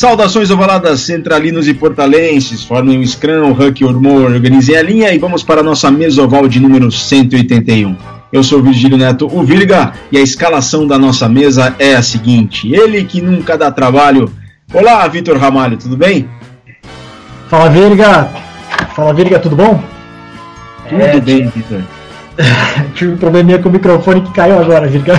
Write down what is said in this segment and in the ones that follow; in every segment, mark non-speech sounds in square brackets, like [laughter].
Saudações ovaladas centralinos e portalenses, formem o Scrum, o Huck, o Ormor, organizem a linha e vamos para a nossa mesa oval de número 181. Eu sou Virgílio Neto, o Virga, e a escalação da nossa mesa é a seguinte: ele que nunca dá trabalho. Olá, Vitor Ramalho, tudo bem? Fala, Virga! Fala, Virga, tudo bom? Tudo é, bem, Vitor. [laughs] Tive um probleminha com o microfone que caiu agora, Virga.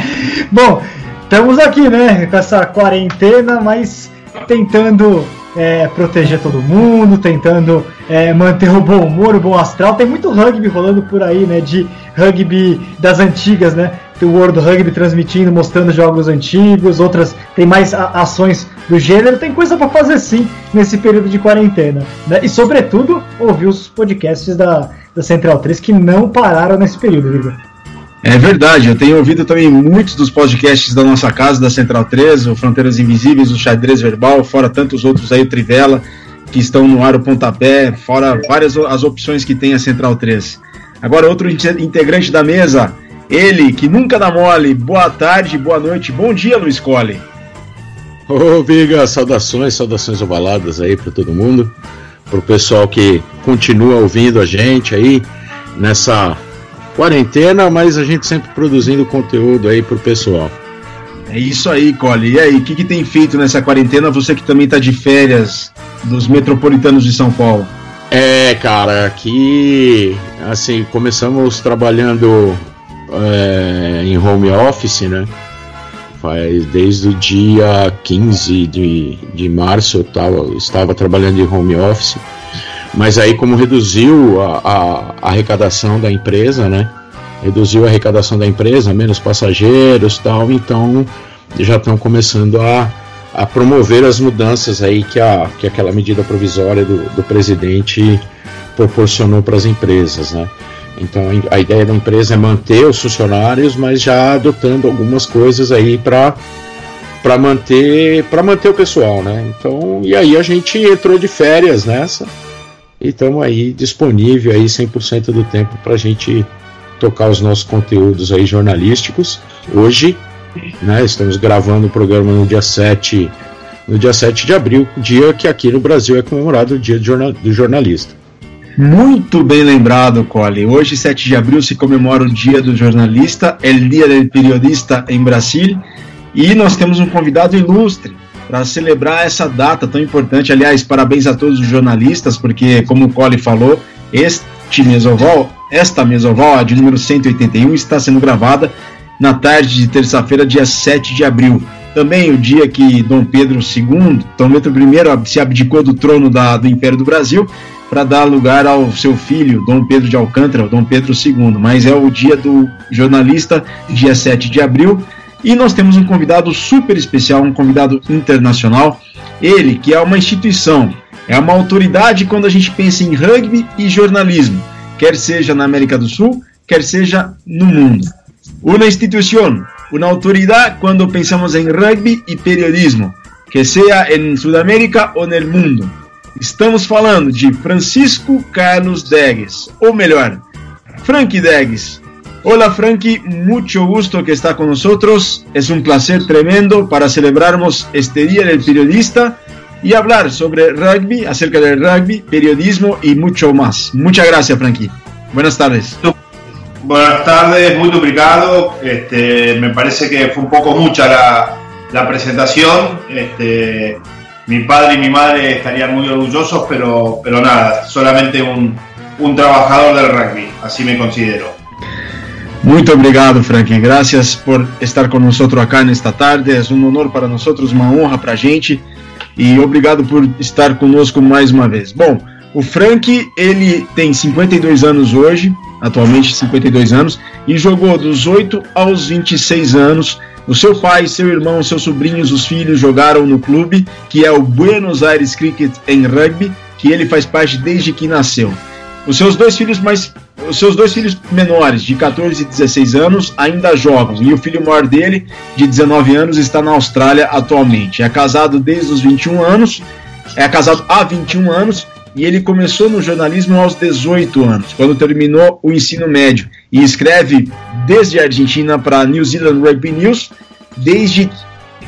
[laughs] bom, estamos aqui, né, com essa quarentena, mas tentando é, proteger todo mundo, tentando é, manter o bom humor, o bom astral. Tem muito rugby rolando por aí, né? De rugby das antigas, né? Tem o World Rugby transmitindo, mostrando jogos antigos, outras tem mais ações do gênero. Tem coisa para fazer sim nesse período de quarentena. Né? E, sobretudo, ouvir os podcasts da, da Central 3 que não pararam nesse período, Igor. É verdade, eu tenho ouvido também muitos dos podcasts da nossa casa, da Central 3, o Fronteiras Invisíveis, o Xadrez Verbal, fora tantos outros aí, o Trivela, que estão no ar o pontapé, fora várias as opções que tem a Central 3. Agora, outro integrante da mesa, ele que nunca dá mole. Boa tarde, boa noite, bom dia, Luiz Colli. Ô, Viga, saudações, saudações ovaladas aí para todo mundo, para o pessoal que continua ouvindo a gente aí nessa quarentena, mas a gente sempre produzindo conteúdo aí pro pessoal. É isso aí, Cole. E aí, o que, que tem feito nessa quarentena? Você que também tá de férias dos metropolitanos de São Paulo. É, cara, aqui, assim, começamos trabalhando é, em home office, né? Faz desde o dia 15 de, de março eu tava, estava trabalhando em home office. Mas aí, como reduziu a, a, a arrecadação da empresa, né? Reduziu a arrecadação da empresa, menos passageiros tal, então já estão começando a, a promover as mudanças aí que, a, que aquela medida provisória do, do presidente proporcionou para as empresas, né? Então a ideia da empresa é manter os funcionários, mas já adotando algumas coisas aí para para manter para manter o pessoal, né? Então e aí a gente entrou de férias nessa e estamos aí disponível aí 100% do tempo para a gente tocar os nossos conteúdos aí jornalísticos. Hoje, né, estamos gravando o programa no dia 7, no dia 7 de abril, dia que aqui no Brasil é comemorado o dia do jornalista. Muito bem lembrado, Cole. Hoje, 7 de abril, se comemora o Dia do Jornalista, é o Dia do Periodista em Brasil, e nós temos um convidado ilustre, para celebrar essa data tão importante. Aliás, parabéns a todos os jornalistas, porque, como o Cole falou, este mesoval, esta mesoval, a de número 181, está sendo gravada na tarde de terça-feira, dia 7 de abril. Também o dia que Dom Pedro II, Dom Pedro I, se abdicou do trono da, do Império do Brasil para dar lugar ao seu filho, Dom Pedro de Alcântara, Dom Pedro II. Mas é o dia do jornalista, dia 7 de abril. E nós temos um convidado super especial, um convidado internacional. Ele, que é uma instituição, é uma autoridade quando a gente pensa em rugby e jornalismo, quer seja na América do Sul, quer seja no mundo. Uma instituição, uma autoridade quando pensamos em rugby e periodismo, que seja em Sudamérica ou no mundo. Estamos falando de Francisco Carlos Degues, ou melhor, Frank Degues, Hola Frankie, mucho gusto que está con nosotros. Es un placer tremendo para celebrarnos este Día del Periodista y hablar sobre rugby, acerca del rugby, periodismo y mucho más. Muchas gracias Frankie. Buenas tardes. Buenas tardes, muy obrigado. Este, me parece que fue un poco mucha la, presentación. Este, mi padre y mi madre estarían muy orgullosos, pero, pero nada, solamente un trabajador del rugby, así me considero. Muito obrigado, Frank. Graças por estar conosco aqui nesta tarde. É um honor para nós, uma honra para a gente. E obrigado por estar conosco mais uma vez. Bom, o Frank, ele tem 52 anos hoje, atualmente 52 anos, e jogou dos 8 aos 26 anos. O seu pai, seu irmão, seus sobrinhos, os filhos jogaram no clube, que é o Buenos Aires Cricket em Rugby, que ele faz parte desde que nasceu. Os seus dois filhos mais os seus dois filhos menores, de 14 e 16 anos, ainda jogam, e o filho maior dele, de 19 anos, está na Austrália atualmente. É casado desde os 21 anos, é casado há 21 anos, e ele começou no jornalismo aos 18 anos, quando terminou o ensino médio, e escreve desde a Argentina para New Zealand Rugby News desde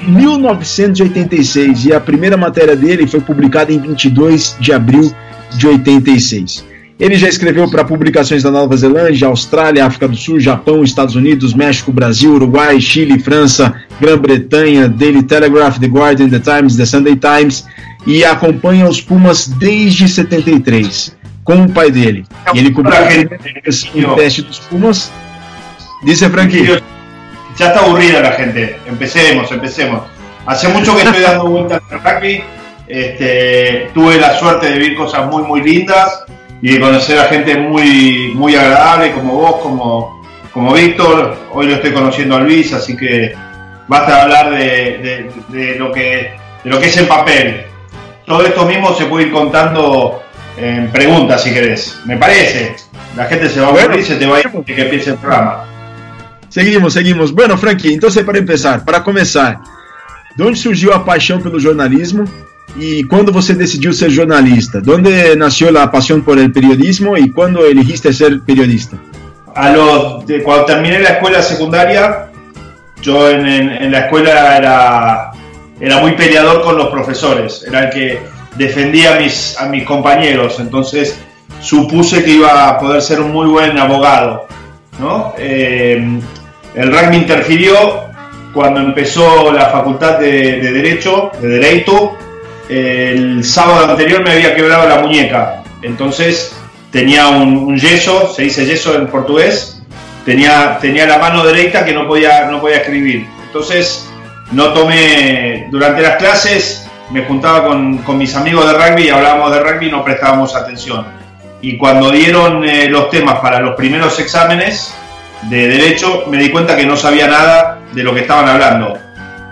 1986 e a primeira matéria dele foi publicada em 22 de abril de 86. Ele já escreveu para publicações da Nova Zelândia, Austrália, África do Sul, Japão, Estados Unidos, México, Brasil, Uruguai, Chile, França, Grã-Bretanha, Daily Telegraph, The Guardian, The Times, The Sunday Times e acompanha os Pumas desde 73 com o pai dele. E ele cobriu o teste dos Pumas. Dice Frankie. Ya está aburrida la gente. Empecemos, empecemos. Hace mucho que estoy dando vueltas al rugby. Este, tuve la suerte de vivir cosas muy, muy lindas y de conocer a gente muy, muy agradable como vos, como, como Víctor. Hoy lo estoy conociendo a Luis, así que basta hablar de, de, lo que, de lo que es en papel. Todo esto mismo se puede ir contando en preguntas si querés. Me parece. La gente se va a aburrir y se te va a ir que empiece el programa. Seguimos, seguimos. Bueno, Frankie, entonces para empezar, para começar, de onde surgiu a paixão pelo jornalismo e quando você decidiu ser jornalista? ¿Dónde nació la pasión por el periodismo y cuándo elegiste ser periodista? A de, cuando terminé la escuela secundaria, yo en, en, en, la escuela era, era muy peleador con los profesores, era el que defendía a mis, a mis compañeros, entonces supuse que iba a poder ser un muy buen abogado. ¿no? Eh, el rugby interfirió cuando empezó la facultad de, de Derecho, de Derecho, el sábado anterior me había quebrado la muñeca, entonces tenía un, yeso, se dice yeso en portugués, tenía, tenía la mano derecha que no podía, no podía escribir. Entonces no tomé, durante las clases me juntaba con, con mis amigos de rugby y hablábamos de rugby y no prestábamos atención. Y cuando dieron eh, los temas para los primeros exámenes de derecho, me di cuenta que no sabía nada de lo que estaban hablando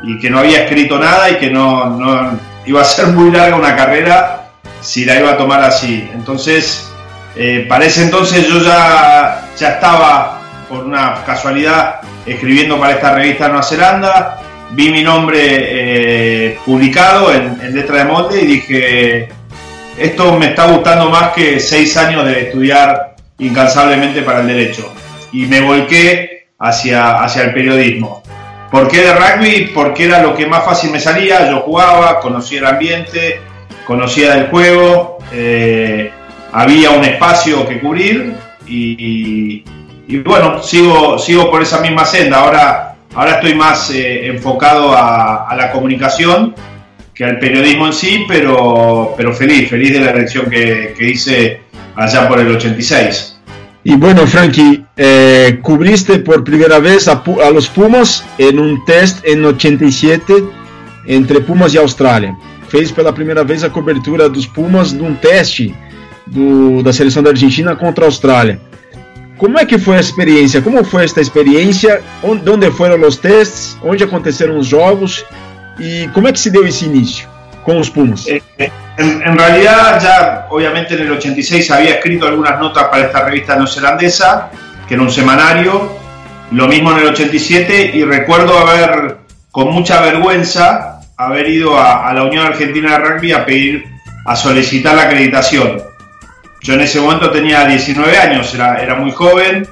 y que no había escrito nada y que no, no iba a ser muy larga una carrera si la iba a tomar así. Entonces, eh, para ese entonces yo ya, ya estaba, por una casualidad, escribiendo para esta revista Nueva Zelanda, vi mi nombre eh, publicado en, en, letra de molde y dije, esto me está gustando más que seis años de estudiar incansablemente para el derecho. Y me volqué hacia, hacia el periodismo. ¿Por qué de rugby? Porque era lo que más fácil me salía, yo jugaba, conocía el ambiente, conocía del juego, eh, había un espacio que cubrir y, y, bueno, sigo, sigo por esa misma senda. Ahora, ahora estoy más eh, enfocado a, a, la comunicación que al periodismo en sí, pero, pero feliz, feliz de la elección que, que hice allá por el 86. Y bueno, Frankie, eh, cubriste por primera vez a, a, los Pumas en un test en 87 entre Pumas e Austrália. Fez pela primeira vez a cobertura dos Pumas num teste do, da seleção da Argentina contra a Austrália. Como é que foi a experiência? Como foi esta experiência? Onde, onde foram os testes? Onde aconteceram os jogos? E como é que se deu esse início com os Pumas? Eh, en, en, realidad ya obviamente en el 86 había escrito algunas notas para esta revista neozelandesa, que era un semanario, lo mismo en el 87 y recuerdo haber con mucha vergüenza haber ido a, la Unión Argentina de Rugby a pedir, a solicitar la acreditación. Yo en ese momento tenía 19 años, era, era muy joven,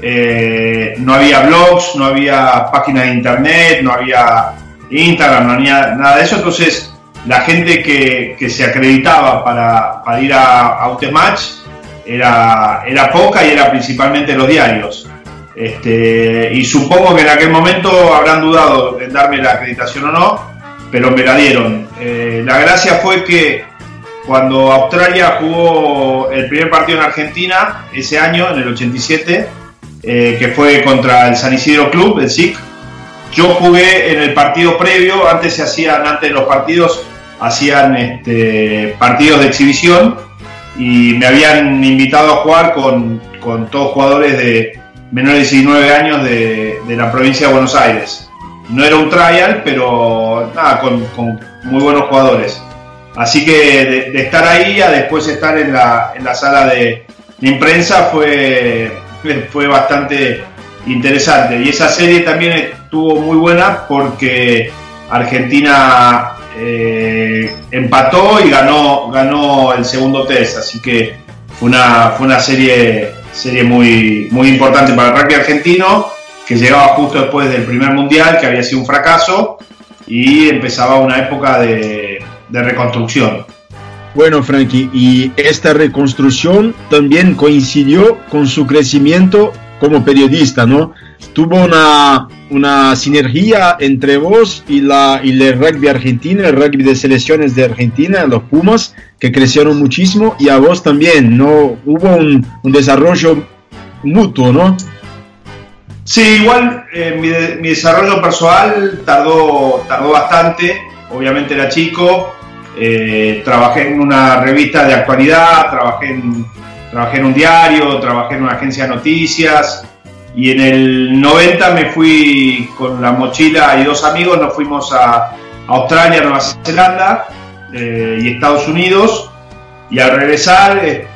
eh, no había blogs, no había páginas de internet, no había Instagram, no había nada de eso, entonces la gente que, que se acreditaba para, para ir a, a Match era, era poca y era principalmente los diarios. Este, y supongo que en aquel momento habrán dudado en darme la acreditación o no, pero me la dieron. Eh, la gracia fue que cuando Australia jugó el primer partido en Argentina, ese año, en el 87, eh, que fue contra el San Isidro Club, el SIC, yo jugué en el partido previo, antes se hacían, antes de los partidos, hacían este, partidos de exhibición y me habían invitado a jugar con, con todos jugadores de menores de 19 años de, de, la provincia de Buenos Aires. No era un trial, pero nada, con, con muy buenos jugadores. Así que de, estar ahí a después estar en la, en la sala de, de prensa fue, [laughs] fue bastante interesante. Y esa serie también estuvo muy buena porque Argentina eh, empató y ganó, ganó el segundo test, así que fue una, fue una serie, serie muy, muy importante para el rugby argentino, que llegaba justo después del primer mundial, que había sido un fracaso, y empezaba una época de, de reconstrucción. Bueno, Frankie, y esta reconstrucción también coincidió con su crecimiento como periodista, ¿no? Tuvo una, una sinergia entre vos y, la, y el rugby argentino, el rugby de selecciones de Argentina, los Pumas, que crecieron muchísimo, y a vos también, ¿no? Hubo un, un desarrollo mutuo, ¿no? Sí, igual eh, mi, mi, desarrollo personal tardó, tardó bastante, obviamente era chico, eh, trabajé en una revista de actualidad, trabajé en, trabajé en un diario, trabajé en una agencia de noticias y en el 90 me fui con la mochila y dos amigos, nos fuimos a Australia, Nueva Zelanda eh, y Estados Unidos. Y al regresar eh,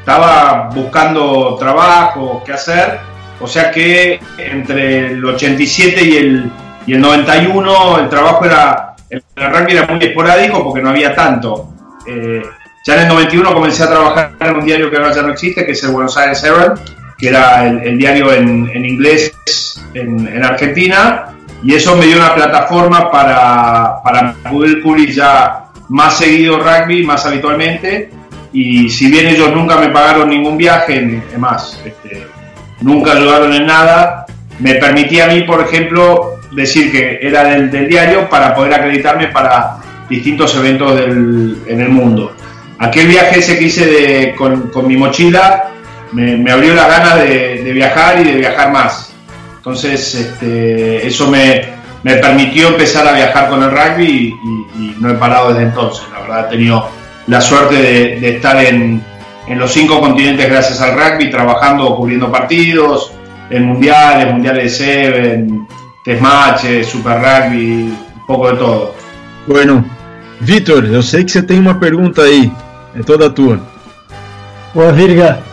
estaba buscando trabajo, qué hacer, o sea que entre el 87 y el, y el 91 el trabajo era el rugby era muy esporádico porque no había tanto. Eh, ya en el 91 comencé a trabajar en un diario que ahora ya no existe, que es el Buenos Aires Herald, que era el, diario en, inglés en, Argentina, y eso me dio una plataforma para, para poder cubrir ya más seguido rugby, más habitualmente, y si bien ellos nunca me pagaron ningún viaje, más, este, nunca ayudaron en nada, me permitía a mí, por ejemplo, decir que era del, diario para poder acreditarme para distintos eventos en el mundo. Aquel viaje ese que hice con, mi mochila me, abrió la gana de, viajar y de viajar más. Entonces este, eso me, permitió empezar a viajar con el rugby y, no he parado desde entonces. La verdad he tenido la suerte de, estar en, en los cinco continentes gracias al rugby, trabajando, cubriendo partidos, en mundiales, mundiales de Seven, test super rugby, um pouco de todo. Bueno, Vitor, eu sei que você tem uma pergunta aí, é toda tua. Boa, Virga.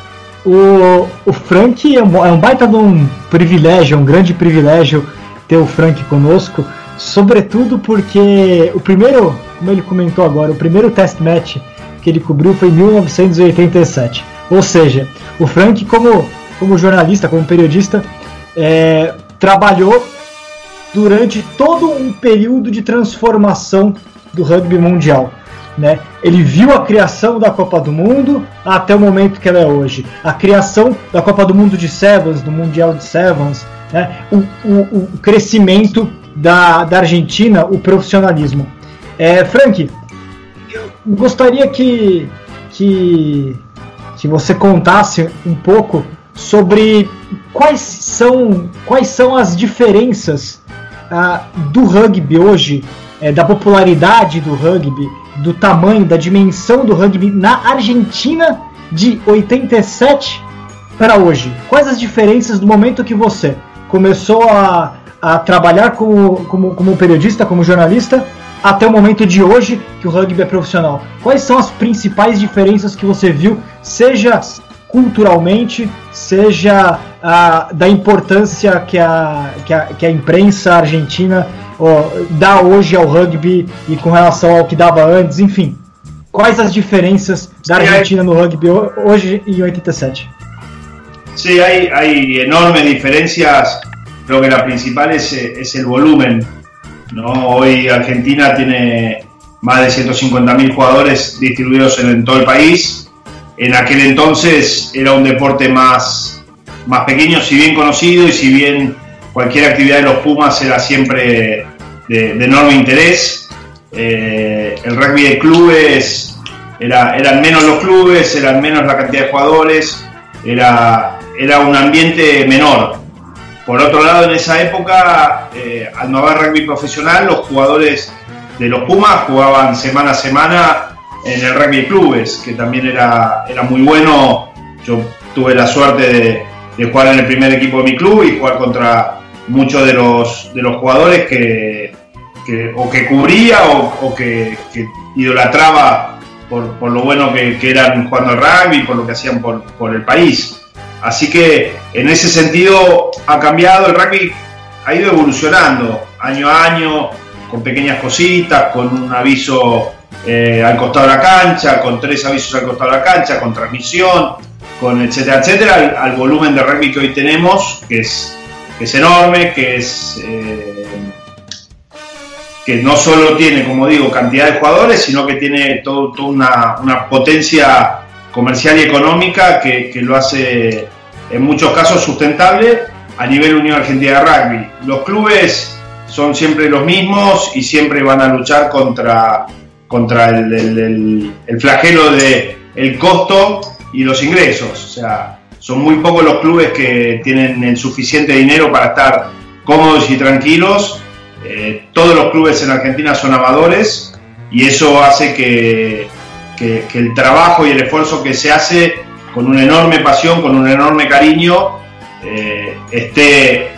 O, o Frank é um, é um baita de um privilégio, um grande privilégio ter o Frank conosco, sobretudo porque o primeiro, como ele comentou agora, o primeiro test match que ele cobriu foi em 1987. Ou seja, o Frank, como, como jornalista, como periodista, é, trabalhou durante todo um período de transformação do rugby mundial. Né? Ele viu a criação da Copa do Mundo até o momento que ela é hoje. A criação da Copa do Mundo de Sevens, do Mundial de Sevens, né? o, o, o crescimento da, da Argentina, o profissionalismo. É, Frank, eu gostaria que, que, que você contasse um pouco sobre quais são, quais são as diferenças ah, do rugby hoje, é, da popularidade do rugby, do tamanho, da dimensão do rugby na Argentina de 87 para hoje? Quais as diferenças do momento que você começou a, a trabalhar como, como, como periodista, como jornalista, até o momento de hoje que o rugby é profissional? Quais são as principais diferenças que você viu, seja culturalmente, seja ah, da importância que a, que a, que a imprensa argentina ó, dá hoje ao rugby e com relação ao que dava antes, enfim. Quais as diferenças da Argentina no rugby hoje em 87? Sí, hay, hay enormes diferencias. Creo que la principal es, es el volumen. ¿no? Hoy Argentina tiene más de 150.000 jugadores distribuidos en, en, todo el país. En aquel entonces era un deporte más, más pequeño, si bien conocido y si bien cualquier actividad de los Pumas era siempre de, enorme interés. Eh, el rugby de clubes era, eran menos los clubes, eran menos la cantidad de jugadores, era, era un ambiente menor. Por otro lado, en esa época, eh, al no haber rugby profesional, los jugadores de los Pumas jugaban semana a semana en el rugby clubes, que también era, era muy bueno. Yo tuve la suerte de, de jugar en el primer equipo de mi club y jugar contra muchos de los, de los jugadores que, o que cubría o, que, idolatraba por, lo bueno que, eran jugando al rugby, por lo que hacían por, por el país. Así que en ese sentido ha cambiado, el rugby ha ido evolucionando año a año, con pequeñas cositas, con un aviso eh, al costado de la cancha, con tres avisos al costado de la cancha, con transmisión, con etcétera, etcétera, al, volumen de rugby que hoy tenemos, que es, enorme, que es, eh, que no solo tiene, como digo, cantidad de jugadores, sino que tiene toda una, potencia comercial y económica que, lo hace en muchos casos sustentable a nivel Unión Argentina de Rugby. Los clubes son siempre los mismos y siempre van a luchar contra, contra el, flagelo de el costo y los ingresos. O sea, son muy pocos los clubes que tienen el suficiente dinero para estar cómodos y tranquilos. Eh, todos los clubes en Argentina son amadores y eso hace que, el trabajo y el esfuerzo que se hace con una enorme pasión, con un enorme cariño, eh, esté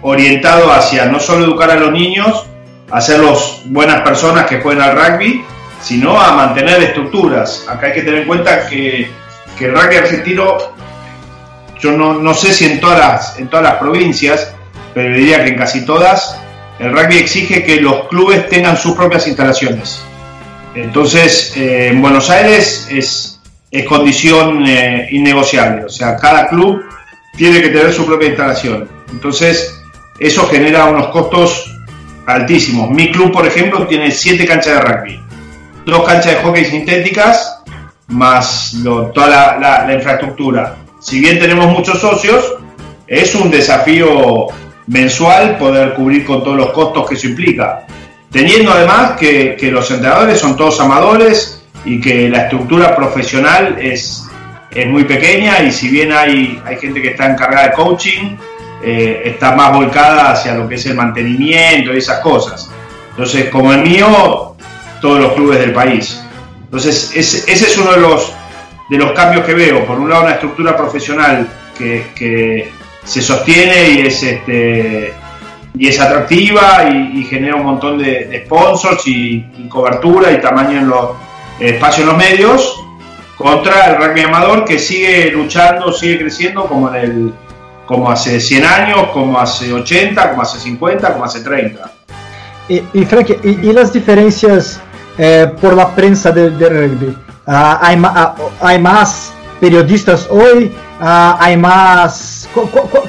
orientado hacia no solo educar a los niños, hacerlos buenas personas que jueguen al rugby, sino a mantener estructuras. Acá hay que tener en cuenta que, que el rugby argentino, yo no, no, sé si en todas, las, en todas las provincias, pero diría que en casi todas, el rugby exige que los clubes tengan sus propias instalaciones. Entonces, eh, en Buenos Aires es, es condición eh, innegociable, o sea, cada club tiene que tener su propia instalación. Entonces, eso genera unos costos altísimos. Mi club, por ejemplo, tiene siete canchas de rugby, dos canchas de hockey sintéticas, más toda la infraestructura. Si bien tenemos muchos socios, es un desafío mensual poder cubrir con todos los costos que eso implica. Teniendo además que, los entrenadores son todos amadores y que la estructura profesional es, es muy pequeña y si bien hay, hay gente que está encargada de coaching, eh, está más volcada hacia lo que es el mantenimiento y esas cosas. Entonces, como el mío, todos los clubes del país. Entonces, ese, es uno de los, de los cambios que veo. Por un lado, una estructura profesional que, se sostiene y es este y es atractiva y, genera un montón de, sponsors y, cobertura y tamaño en los espacios en los medios contra el rugby amador que sigue luchando, sigue creciendo como en el como hace 100 años, como hace 80, como hace 50, como hace 30. Y, y Frank, ¿y, las diferencias eh, por la prensa del de rugby? Ah, hay, ah, ¿Hay más periodistas hoy? Ah, hay más...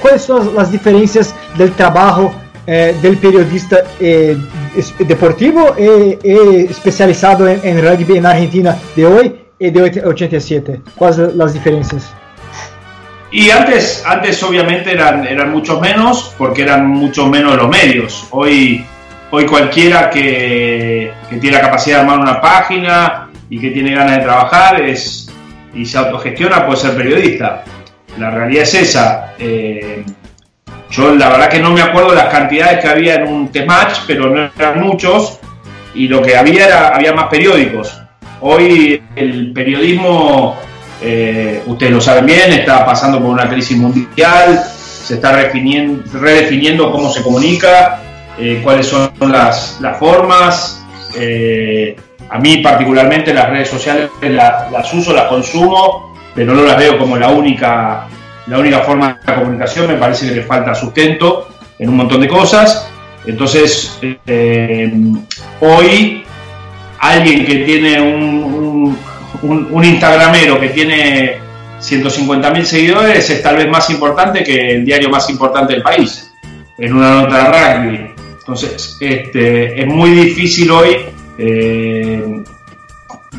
¿Cuáles son las diferencias del trabajo eh, del periodista eh, deportivo e, especializado en, rugby en Argentina de hoy y de 87? ¿Cuáles son las diferencias? Y antes, antes obviamente eran, eran muchos menos, porque eran muchos menos los medios. Hoy, hoy cualquiera que, que tiene la capacidad de armar una página y que tiene ganas de trabajar es, y se autogestiona puede ser periodista. La realidad es esa. Eh, yo la verdad que no me acuerdo las cantidades que había en un T-Match, pero no eran muchos. Y lo que había era, había más periódicos. Hoy el periodismo, eh, ustedes lo saben bien, está pasando por una crisis mundial, se está redefiniendo, cómo se comunica, eh, cuáles son las, formas. a mí particularmente las redes sociales las uso, las consumo, pero no las veo como la única, la única forma de comunicación, me parece que le falta sustento en un montón de cosas. Entonces, eh, hoy alguien que tiene un, un, Instagramero que tiene 150.000 seguidores es tal vez más importante que el diario más importante del país, en una nota de rugby. Entonces, este, es muy difícil hoy eh,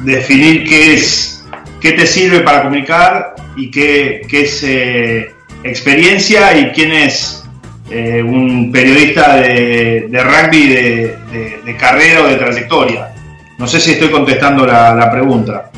definir qué es qué te sirve para comunicar y qué, es eh, experiencia y quién es eh, un periodista de, rugby de, carrera o de trayectoria. No sé si estoy contestando la, pregunta.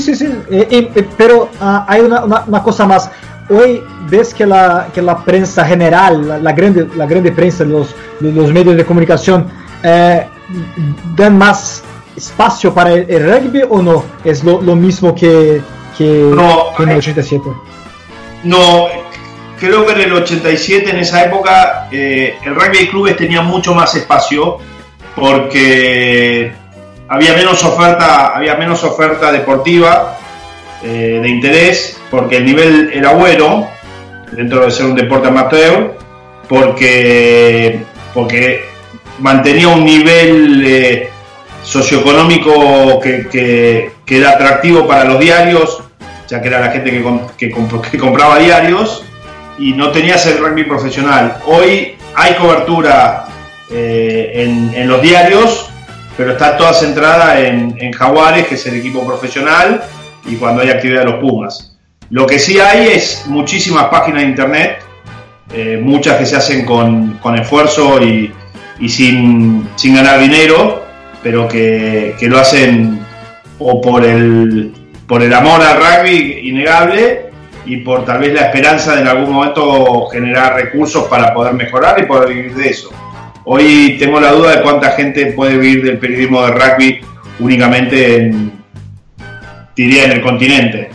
Sí, sí, sí, eh, pero ah, hay una, cosa más. Hoy ves que la, que la prensa general, la, grande, la grande prensa, los, los medios de comunicación, dan más espacio para el, rugby o no? ¿Es lo, mismo que, en el 87? No, creo que en el 87, en esa época, eh, el rugby de clubes tenía mucho más espacio porque había menos oferta, había menos oferta deportiva eh, de interés, porque el nivel era bueno, dentro de ser un deporte amateur, porque, porque mantenía un nivel eh, socioeconómico que, era atractivo para los diarios, ya que era la gente que, que, compraba diarios, y no tenías el rugby profesional. Hoy hay cobertura en, en, los diarios, pero está toda centrada en, Jaguares, que es el equipo profesional, y cuando hay actividad de los Pumas. Lo que sí hay es muchísimas páginas de internet, eh, muchas que se hacen con, con esfuerzo y, y sin, sin, ganar dinero, pero que, que, lo hacen o por el, por el amor al rugby innegable y por tal vez la esperanza de en algún momento generar recursos para poder mejorar y poder vivir de eso. Hoy tengo la duda de cuánta gente puede vivir del periodismo de rugby únicamente en, diría, en el continente.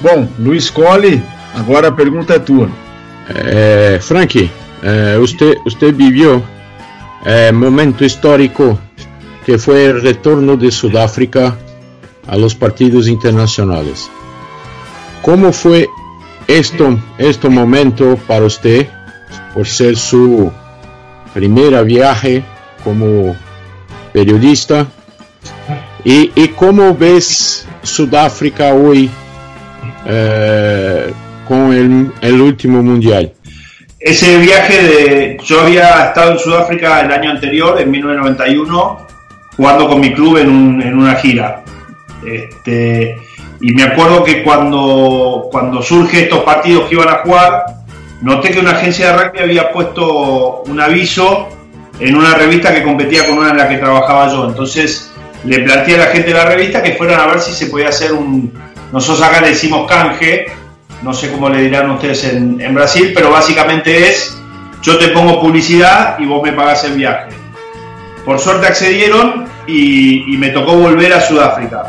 Bom, Luiz Colli, agora a pergunta é tua. Eh, Frankie, eh, usted, usted vivió eh, momento histórico que fue el retorno de Sudáfrica a los partidos internacionales. ¿Cómo fue esto, este momento para usted por ser su primera viaje como periodista? ¿Y, y cómo ves Sudáfrica hoy eh, con el, último mundial? Ese viaje de. Yo había estado en Sudáfrica el año anterior, en 1991, jugando con mi club en, un, en una gira. Este, y me acuerdo que cuando, cuando surge estos partidos que iban a jugar, noté que una agencia de rugby había puesto un aviso en una revista que competía con una en la que trabajaba yo. Entonces le planteé a la gente de la revista que fueran a ver si se podía hacer un. Nosotros acá le decimos canje, no sé cómo le dirán ustedes en, Brasil, pero básicamente es: yo te pongo publicidad y vos me pagás el viaje. Por suerte accedieron y, me tocó volver a Sudáfrica.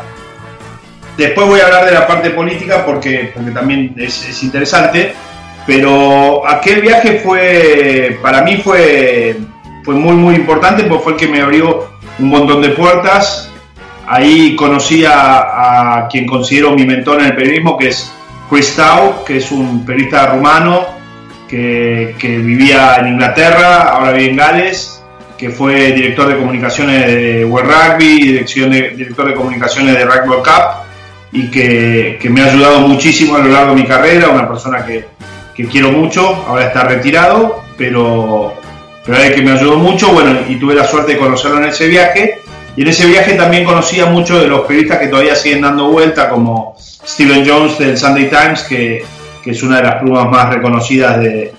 Después voy a hablar de la parte política porque, porque también es, interesante, pero aquel viaje fue, para mí fue, fue muy, muy importante porque fue el que me abrió un montón de puertas. Ahí conocí a, a quien considero mi mentor en el periodismo, que es Chris Tau, que es un periodista rumano que, que vivía en Inglaterra, ahora vive en Gales, que fue director de comunicaciones de World Rugby, dirección de, director de comunicaciones de Rugby World Cup y que, que, me ha ayudado muchísimo a lo largo de mi carrera, una persona que, que quiero mucho, ahora está retirado, pero, pero es que me ayudó mucho, bueno, y tuve la suerte de conocerlo en ese viaje, y en ese viaje también conocí a muchos de los periodistas que todavía siguen dando vuelta, como Stephen Jones del Sunday Times, que, que es una de las plumas más reconocidas de,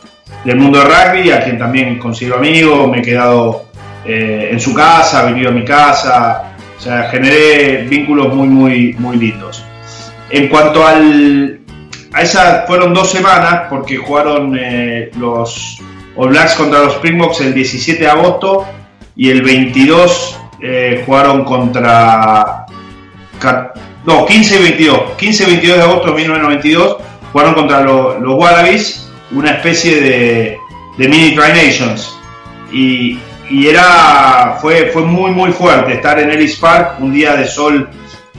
del mundo del rugby, a quien también considero amigo, me he quedado eh, en su casa, he venido a mi casa, o sea, generé vínculos muy, muy, muy lindos. En cuanto al, a esa, fueron dos semanas porque jugaron eh, los All Blacks contra los Springboks el 17 de agosto y el 22 eh, jugaron contra. No, 15 y 22. 15 y 22 de agosto de 1992 jugaron contra los, Wallabies, una especie de, de mini Tri Nations. Y, y era, fue, fue muy, muy fuerte estar en Ellis Park, un día de sol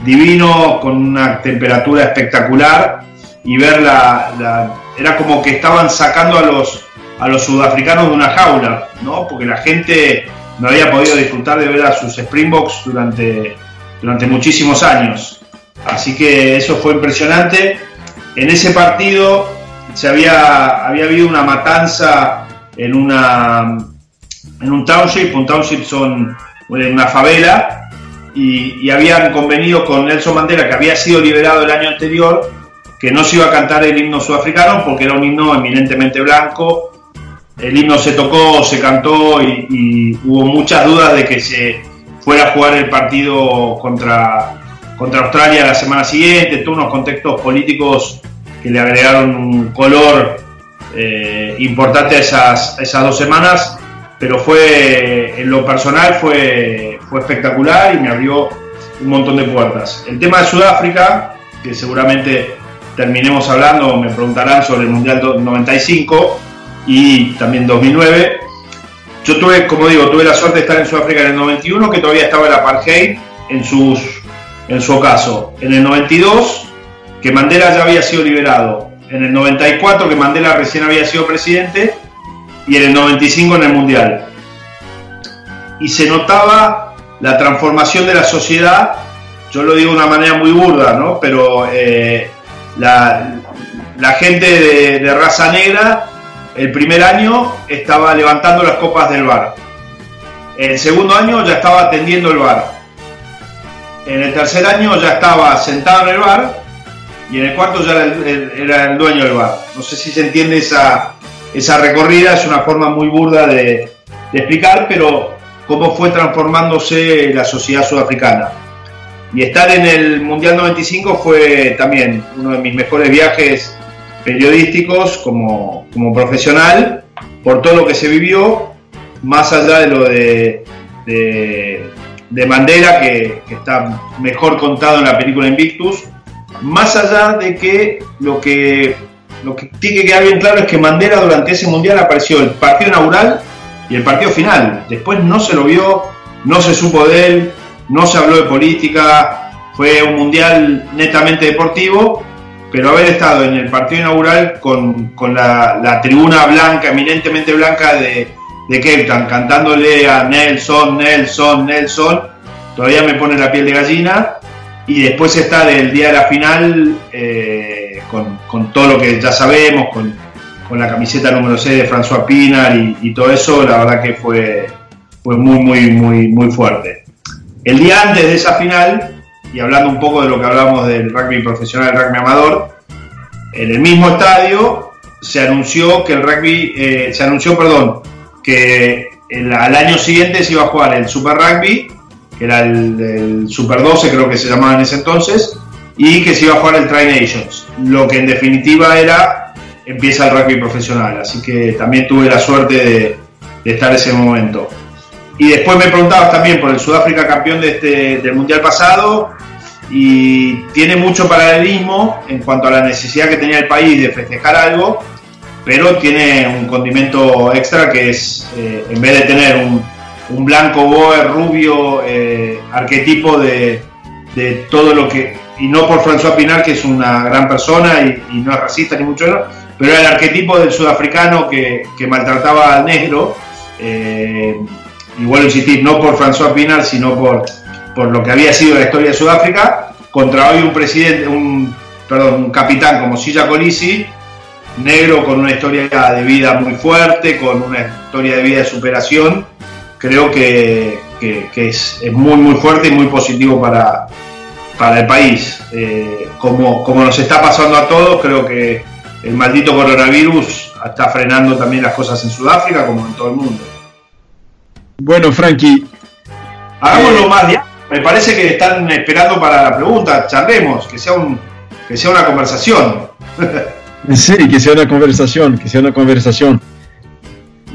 divino, con una temperatura espectacular y ver la, era como que estaban sacando a los, a los sudafricanos de una jaula, ¿no? Porque la gente no había podido disfrutar de ver a sus Springboks durante, durante muchísimos años. Así que eso fue impresionante. En ese partido se había, había habido una matanza en una en un township, un township son una favela, y, habían convenido con Nelson Mandela, que había sido liberado el año anterior, que no se iba a cantar el himno sudafricano porque era un himno eminentemente blanco. El himno se tocó, se cantó y, hubo muchas dudas de que se fuera a jugar el partido contra, contra Australia la semana siguiente, todos unos contextos políticos que le agregaron un color eh, importante a esas, esas dos semanas pero fue, en lo personal fue, fue espectacular y me abrió un montón de puertas. El tema de Sudáfrica, que seguramente terminemos hablando, me preguntarán sobre el Mundial 95 y también 2009. Yo tuve, como digo, tuve la suerte de estar en Sudáfrica en el 91, que todavía estaba el apartheid en, sus, en su caso. En el 92, que Mandela ya había sido liberado. En el 94, que Mandela recién había sido presidente y en el 95 en el Mundial. Y se notaba la transformación de la sociedad, yo lo digo de una manera muy burda, ¿no? Pero eh, la, la, gente de, raza negra el primer año estaba levantando las copas del bar. El segundo año ya estaba atendiendo el bar. En el tercer año ya estaba sentado en el bar y en el cuarto ya era el, dueño del bar. No sé si se entiende esa, esa recorrida, es una forma muy burda de, de explicar, pero cómo fue transformándose la sociedad sudafricana. Y estar en el Mundial 95 fue también uno de mis mejores viajes periodísticos como, como profesional, por todo lo que se vivió, más allá de lo de, de, Mandela, que, está mejor contado en la película Invictus, más allá de que lo que lo que tiene que quedar bien claro es que Mandela durante ese mundial apareció el partido inaugural y el partido final. Después no se lo vio, no se supo de él, no se habló de política, fue un mundial netamente deportivo, pero haber estado en el partido inaugural con, la, tribuna blanca, eminentemente blanca de, de cantándole a Nelson, Nelson, Nelson, todavía me pone la piel de gallina. Y después estar el día de la final eh, con, todo lo que ya sabemos, con, la camiseta número 6 de François Pinar y, todo eso, la verdad que fue, fue muy, muy, muy, muy fuerte. El día antes de esa final, y hablando un poco de lo que hablamos del rugby profesional, el rugby amador, en el mismo estadio se anunció que el rugby, eh, se anunció, perdón, que al año siguiente se iba a jugar el Super Rugby, que era el, Super 12 creo que se llamaba en ese entonces, y que se iba a jugar el Tri Nations, lo que en definitiva era, empieza el rugby profesional, así que también tuve la suerte de, estar ese momento. Y después me preguntabas también por el Sudáfrica campeón de este, del Mundial pasado y tiene mucho paralelismo en cuanto a la necesidad que tenía el país de festejar algo, pero tiene un condimento extra que es, eh, en vez de tener un, un blanco boer rubio eh, arquetipo de, de, todo lo que, y no por François Pinar, que es una gran persona y, no es racista ni mucho menos, pero el arquetipo del sudafricano que, que maltrataba al negro. Eh, a insistir, no por François Pinar, sino por, por lo que había sido la historia de Sudáfrica, contra hoy un presidente, un, perdón, un capitán como Silla Colisi, negro con una historia de vida muy fuerte, con una historia de vida de superación, creo que, es, muy muy fuerte y muy positivo para, para el país. Eh, como, como nos está pasando a todos, creo que el maldito coronavirus está frenando también las cosas en Sudáfrica como en todo el mundo. Bueno, Frankie. Hagámoslo eh, más. Me parece que están esperando para la pregunta. Charlemos, que sea, un, que sea una conversación. [laughs] sí, que sea una conversación, que sea una conversación.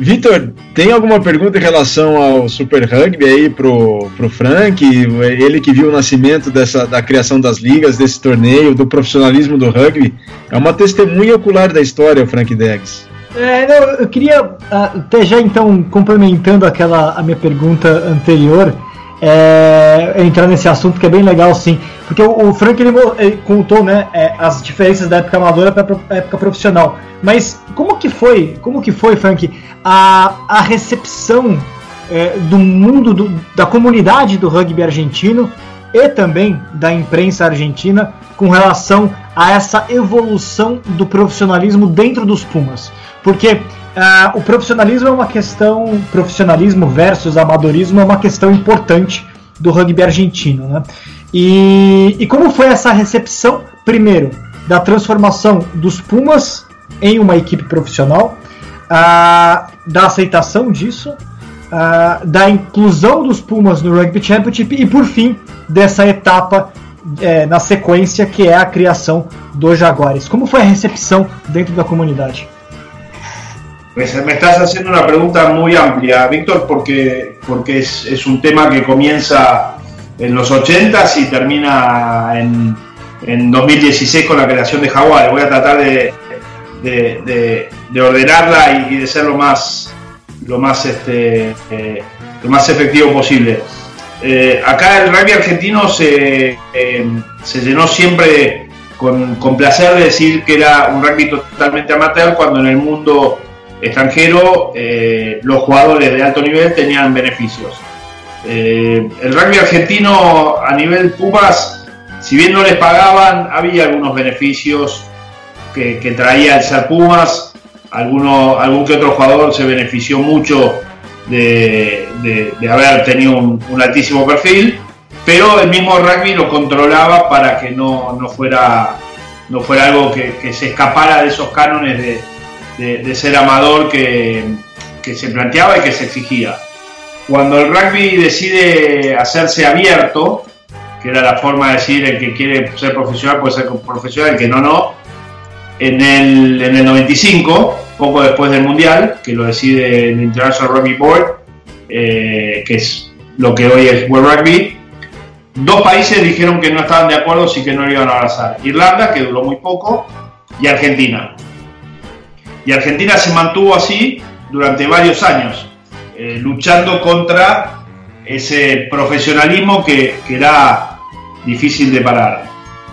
Vitor, tem alguma pergunta em relação ao Super Rugby aí pro, pro Frank? Ele que viu o nascimento dessa, da criação das ligas, desse torneio, do profissionalismo do rugby. É uma testemunha ocular da história, o Frank Deggs. É, não, eu queria ah, até já então complementando aquela a minha pergunta anterior, é, entrar nesse assunto que é bem legal sim, porque o, o Frank ele, ele, contou né, é, as diferenças da época amadora para a época profissional. Mas como que foi, como que foi, Frank, a, a recepção é, do mundo do, da comunidade do rugby argentino e também da imprensa argentina com relação a essa evolução do profissionalismo dentro dos Pumas? Porque uh, o profissionalismo é uma questão, profissionalismo versus amadorismo é uma questão importante do rugby argentino, né? E, e como foi essa recepção, primeiro, da transformação dos Pumas em uma equipe profissional, uh, da aceitação disso, uh, da inclusão dos Pumas no Rugby Championship e, por fim, dessa etapa é, na sequência que é a criação dos Jaguares. Como foi a recepção dentro da comunidade? Me, estás haciendo una pregunta muy amplia, Víctor, porque, porque es, un tema que comienza en los 80 y termina en, 2016 con la creación de Jaguar. Voy a tratar de, ordenarla y, de ser lo más, lo más, este, eh, lo más efectivo posible. Eh, acá el rugby argentino se, eh, se llenó siempre con, con, placer de decir que era un rugby totalmente amateur cuando en el mundo extranjero, eh, los jugadores de alto nivel tenían beneficios. Eh, el rugby argentino a nivel Pumas, si bien no les pagaban, había algunos beneficios que, traía el ser Pumas. Alguno, algún que otro jugador se benefició mucho de, haber tenido un, altísimo perfil, pero el mismo rugby lo controlaba para que no, fuera, no fuera algo que, se escapara de esos cánones de, ser amador que, que se planteaba y que se exigía. Cuando el rugby decide hacerse abierto, que era la forma de decir el que quiere ser profesional puede ser profesional, el que no, no, en el, en el 95, poco después del Mundial, que lo decide el International Rugby Board, eh, que es lo que hoy es World Rugby, dos países dijeron que no estaban de acuerdo y que no lo iban a abrazar. Irlanda, que duró muy poco, y Argentina. Y Argentina se mantuvo así durante varios años, eh, luchando contra ese profesionalismo que, que, era difícil de parar.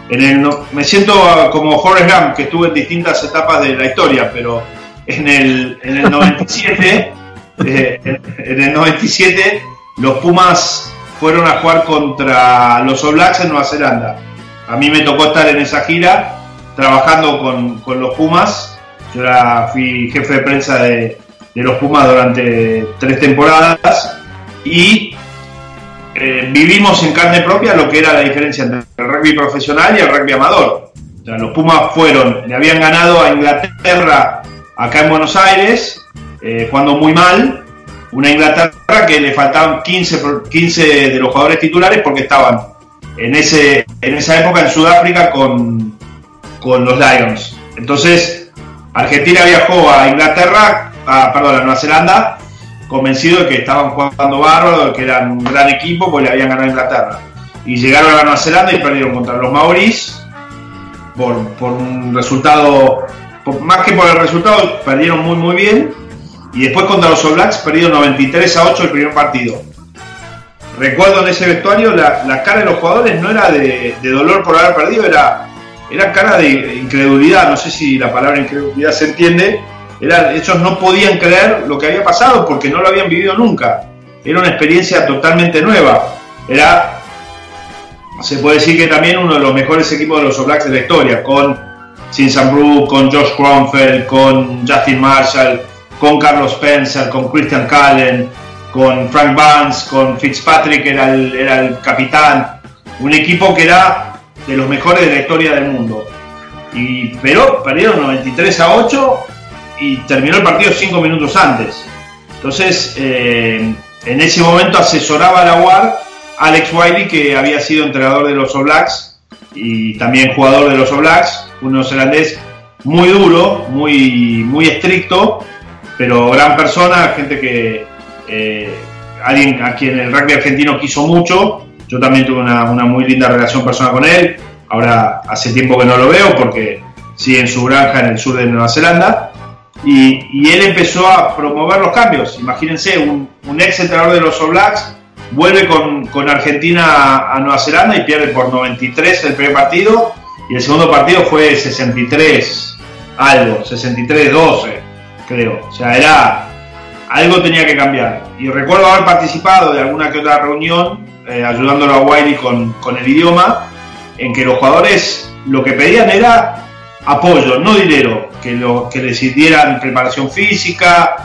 En el, me siento como Forrest Gump, que estuve en distintas etapas de la historia, pero en el, en el 97, [laughs] eh, en, el 97, los Pumas fueron a jugar contra los All Blacks en Nueva Zelanda. A mí me tocó estar en esa gira trabajando con, con los Pumas. Yo era, fui jefe de prensa de, de los Pumas durante tres temporadas y eh, vivimos en carne propia lo que era la diferencia entre el rugby profesional y el rugby amador. los Pumas fueron, le habían ganado a Inglaterra acá en Buenos Aires, eh, jugando muy mal. Una Inglaterra que le faltaban 15, 15 de los jugadores titulares porque estaban en, ese, en esa época en Sudáfrica con, con los Lions. Entonces, Argentina viajó a Inglaterra, a, perdón, a Nueva Zelanda, convencido de que estaban jugando bárbaro, que eran un gran equipo, pues le habían ganado a Inglaterra. Y llegaron a Nueva Zelanda y perdieron contra los Maoris por, por un resultado más que por el resultado, perdieron muy muy bien. Y después contra los All Blacks perdieron 93 a 8 el primer partido. Recuerdo en ese vestuario la, cara de los jugadores no era de, dolor por haber perdido, era, era cara de incredulidad. No sé si la palabra incredulidad se entiende. Era, ellos no podían creer lo que había pasado porque no lo habían vivido nunca. Era una experiencia totalmente nueva. Era, se puede decir que también uno de los mejores equipos de los All Blacks de la historia, con Sin Brook, con Josh Cromfeld, con Justin Marshall, con Carlos Spencer, con Christian Cullen, con Frank Vance, con Fitzpatrick, era el, era el capitán. Un equipo que era de los mejores de la historia del mundo. Y, pero perdieron 93 a 8 y terminó el partido 5 minutos antes. Entonces, eh, en ese momento asesoraba a la UAR Alex Wiley, que había sido entrenador de los All Blacks y también jugador de los All Blacks un neozelandés muy duro, muy, muy estricto, pero gran persona, gente que eh, alguien a quien el rugby argentino quiso mucho. Yo también tuve una, muy linda relación personal con él. Ahora hace tiempo que no lo veo porque sigue en su granja en el sur de Nueva Zelanda. Y, él empezó a promover los cambios. Imagínense, un, ex entrenador de los All Blacks vuelve con, con Argentina a, a Nueva Zelanda y pierde por 93 el primer partido y el segundo partido fue 63 algo, 63-12, creo. O sea, era algo tenía que cambiar. Y recuerdo haber participado de alguna que otra reunión eh, ayudándolo a Wiley con, el idioma, en que los jugadores lo que pedían era apoyo, no dinero, que, lo, que les dieran preparación física,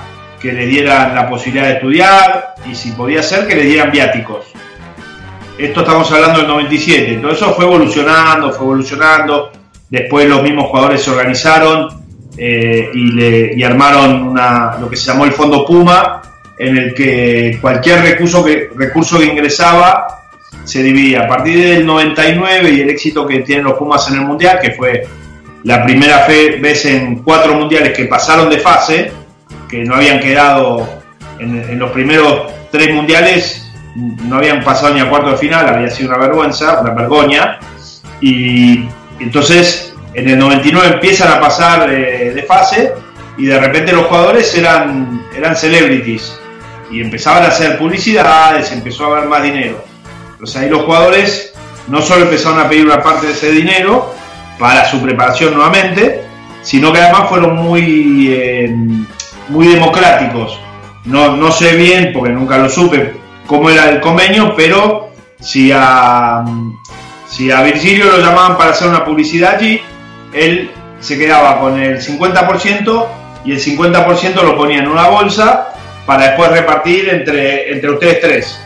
que les dieran la posibilidad de estudiar y si podía ser que les dieran viáticos. Esto estamos hablando del 97. Todo eso fue evolucionando, fue evolucionando. Después los mismos jugadores se organizaron eh, y, armaron lo que se llamó el Fondo Puma, en el que cualquier recurso que, recurso que ingresaba se dividía. A partir del 99 y el éxito que tienen los Pumas en el Mundial, que fue la primera vez en cuatro mundiales que pasaron de fase, que no habían quedado en los primeros tres mundiales, no habían pasado ni a cuarto de final, había sido una vergüenza, una vergoña. Y entonces en el 99 empiezan a pasar de, fase y de repente los jugadores eran, eran celebrities y empezaban a hacer publicidades, empezó a haber más dinero. Entonces ahí los jugadores no solo empezaron a pedir una parte de ese dinero para su preparación nuevamente, sino que además fueron muy, eh, muy democráticos. No, no sé bien, porque nunca lo supe, cómo era el convenio, pero si a, si a Virgilio lo llamaban para hacer una publicidad allí, él se quedaba con el 50% y el 50% lo ponía en una bolsa para después repartir entre, entre ustedes tres.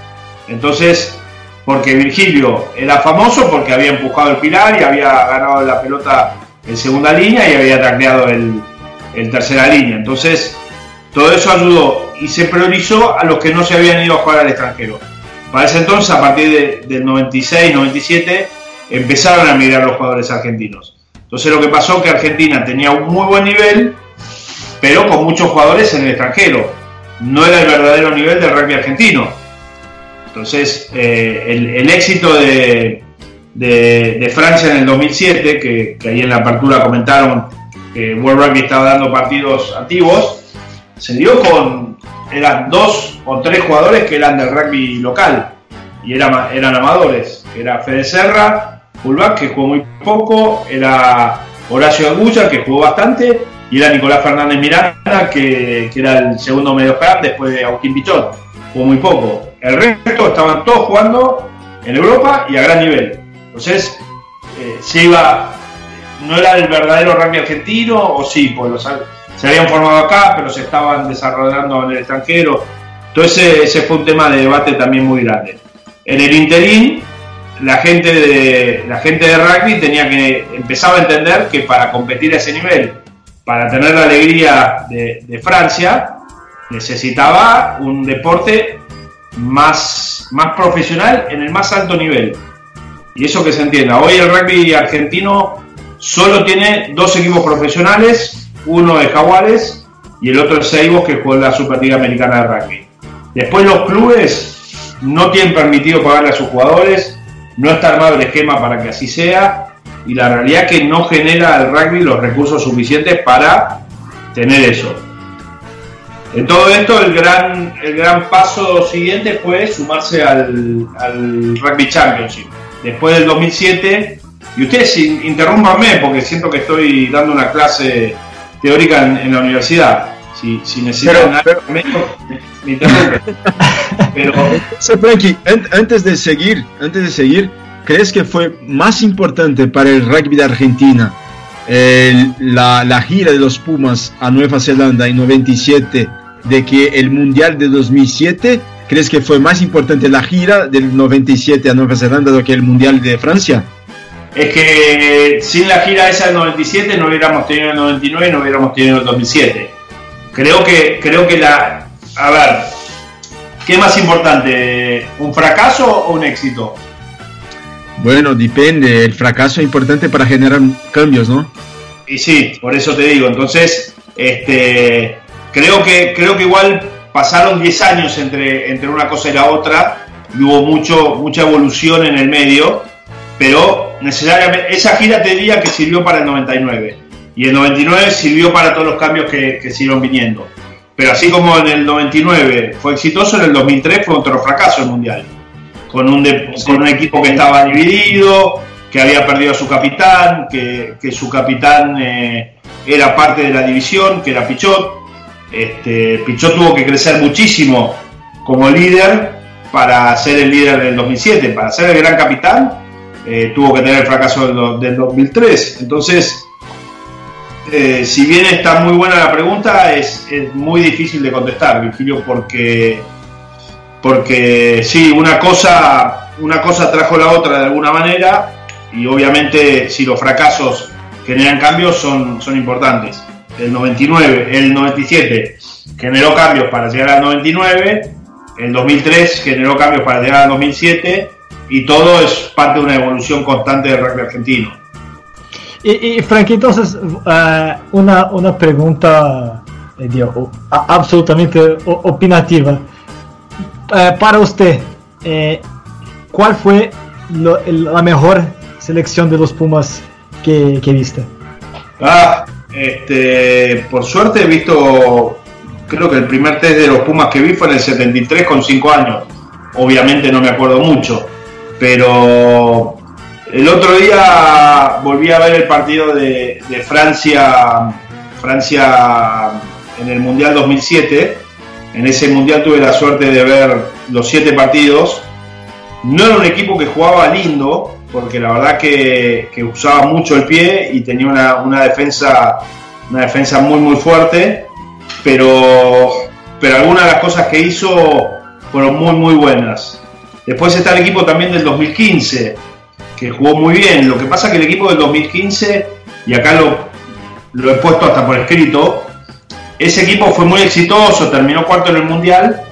Entonces, porque Virgilio era famoso porque había empujado el pilar y había ganado la pelota en segunda línea y había tacleado el, el tercera línea. Entonces, todo eso ayudó y se priorizó a los que no se habían ido a jugar al extranjero. Para ese entonces, a partir del 96, 97, empezaron a mirar los jugadores argentinos. Entonces lo que pasó que Argentina tenía un muy buen nivel, pero con muchos jugadores en el extranjero. No era el verdadero nivel del rugby argentino. Entonces eh, el, éxito de, de, Francia en el 2007, que, que ahí en la apertura comentaron que World Rugby estaba dando partidos antiguos, se dio con, eran dos o tres jugadores que eran del rugby local y eran, amadores, era Fede Serra, fullback que jugó muy poco, era Horacio Agulla que jugó bastante y era Nicolás Fernández Miranda que, era el segundo medio camp después de Agustín Pichot, jugó muy poco. El resto estaban todos jugando en Europa y a gran nivel. Entonces, eh, se iba, no era el verdadero rugby argentino o sí, pues los se habían formado acá, pero se estaban desarrollando en el extranjero. Entonces ese fue un tema de debate también muy grande. En el interín, la gente de, la gente de rugby tenía que empezaba a entender que para competir a ese nivel, para tener la alegría de, Francia, necesitaba un deporte más, más profesional en el más alto nivel. Y eso que se entienda. Hoy el rugby argentino solo tiene dos equipos profesionales uno de Jaguares y el otro es Seibos que juega la Superliga Americana de Rugby. Después los clubes no tienen permitido pagarle a sus jugadores, no está armado el esquema para que así sea y la realidad es que no genera el rugby los recursos suficientes para tener eso. En todo esto el gran, el gran paso siguiente fue sumarse al, al Rugby Championship. Después del 2007, y ustedes interrúmpanme porque siento que estoy dando una clase teórica en, la universidad. Si, si necesitan pero, me, [laughs] pero, Frankie, antes de seguir, antes de seguir, ¿crees que fue más importante para el rugby de Argentina la, la, gira de los Pumas a Nueva Zelanda en 97 de que el Mundial de 2007? ¿Crees que fue más importante la gira del 97 a Nueva Zelanda do que el Mundial de Francia? es que sin la gira esa del 97 no hubiéramos tenido el 99 y no hubiéramos tenido el 2007. Creo que, creo que la... A ver, ¿qué más importante? ¿Un fracaso o un éxito? Bueno, depende. El fracaso es importante para generar cambios, ¿no? Y sí, por eso te digo. Entonces, este, creo que, creo que igual pasaron 10 años entre, entre una cosa y la otra y hubo mucho, mucha evolución en el medio pero necesariamente esa gira te diría que sirvió para el 99 y el 99 sirvió para todos los cambios que, que siguieron viniendo. Pero así como en el 99 fue exitoso, en el 2003 fue otro fracaso el mundial, con un, con un equipo que estaba dividido, que había perdido a su capitán, que, que su capitán eh, era parte de la división, que era Pichot. Este, Pichot tuvo que crecer muchísimo como líder para ser el líder del 2007, para ser el gran capitán eh, tuvo que tener el fracaso del, 2003. Entonces, eh, si bien está muy buena la pregunta, es, muy difícil de contestar, Virgilio, porque, porque sí, una cosa, una cosa trajo la otra de alguna manera y obviamente si los fracasos generan cambios son, son importantes. El 99, el 97 generó cambios para llegar al 99, el 2003 generó cambios para llegar al 2007 y todo es parte de una evolución constante del rugby argentino. Y, Frank, entonces, eh, una, una, pregunta eh, absolutamente opinativa. Eh, para usted, ¿cuál fue la mejor selección de los Pumas que, viste? Ah, este, por suerte he visto, creo que el primer test de los Pumas que vi fue en el 73 con 5 años. Obviamente no me acuerdo mucho pero el otro día volví a ver el partido de, Francia, Francia en el Mundial 2007. En ese Mundial tuve la suerte de ver los siete partidos. No era un equipo que jugaba lindo, porque la verdad que, usaba mucho el pie y tenía una, defensa, una defensa muy muy fuerte, pero pero algunas de las cosas que hizo fueron muy, muy buenas. Después está el equipo también del 2015, que jugó muy bien. Lo que pasa es que el equipo del 2015, y acá lo, lo he puesto hasta por escrito, ese equipo fue muy exitoso, terminó cuarto en el Mundial,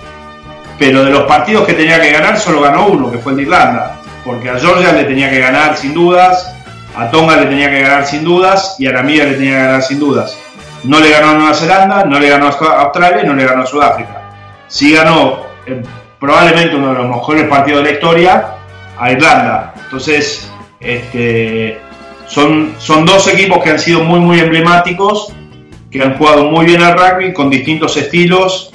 pero de los partidos que tenía que ganar solo ganó uno, que fue el de Irlanda, porque a Georgia le tenía que ganar sin dudas, a Tonga le tenía que ganar sin dudas y a Namibia le tenía que ganar sin dudas. No le ganó a Nueva Zelanda, no le ganó a Australia y no le ganó a Sudáfrica. Sí ganó probablemente uno de los mejores partidos de la historia a Irlanda. Entonces, este, son, son dos equipos que han sido muy, muy emblemáticos, que han jugado muy bien al rugby con distintos estilos.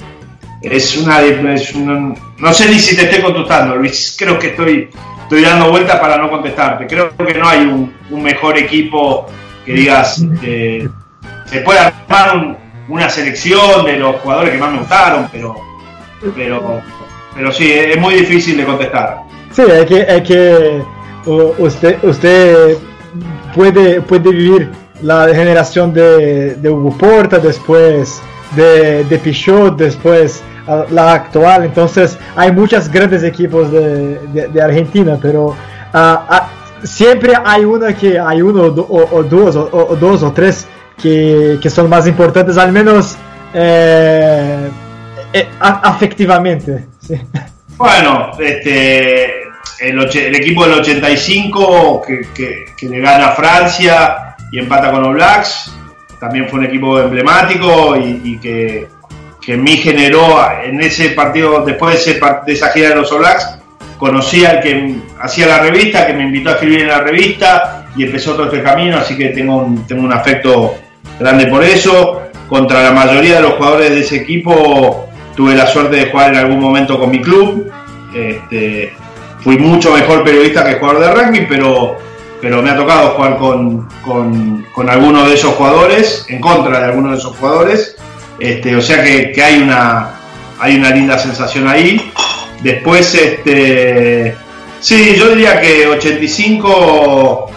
Es una, es no sé ni si te estoy contestando, Luis. Creo que estoy, estoy dando vueltas para no contestarte. Creo que no hay un, mejor equipo que digas. Eh, se puede armar una selección de los jugadores que más me gustaron, pero, pero, pero sí, es muy difícil de contestar. Sí, es que, que usted, usted puede, puede vivir la generación de, de Hugo Porta, después de, de Pichot, después la actual. Entonces hay muchos grandes equipos de, de, Argentina, pero ah, siempre hay uno que hay uno o, dos o, dos o tres que, que son más importantes, al menos eh, eh, afectivamente. Bueno, este, el, equipo del 85 que, que, le gana a Francia y empata con los Blacks, también fue un equipo emblemático y, que, que en generó en ese partido, después de, ese, esa gira de los Blacks, conocí al que hacía la revista, que me invitó a escribir en la revista y empezó todo este camino, así que tengo un, tengo un afecto grande por eso. Contra la mayoría de los jugadores de ese equipo tuve la suerte de jugar en algún momento con mi club. Este, fui mucho mejor periodista que jugador de rugby, pero, pero me ha tocado jugar con, con, con algunos de esos jugadores, en contra de algunos de esos jugadores. Este, o sea que, que, hay, una, hay una linda sensación ahí. Después, este, sí, yo diría que 85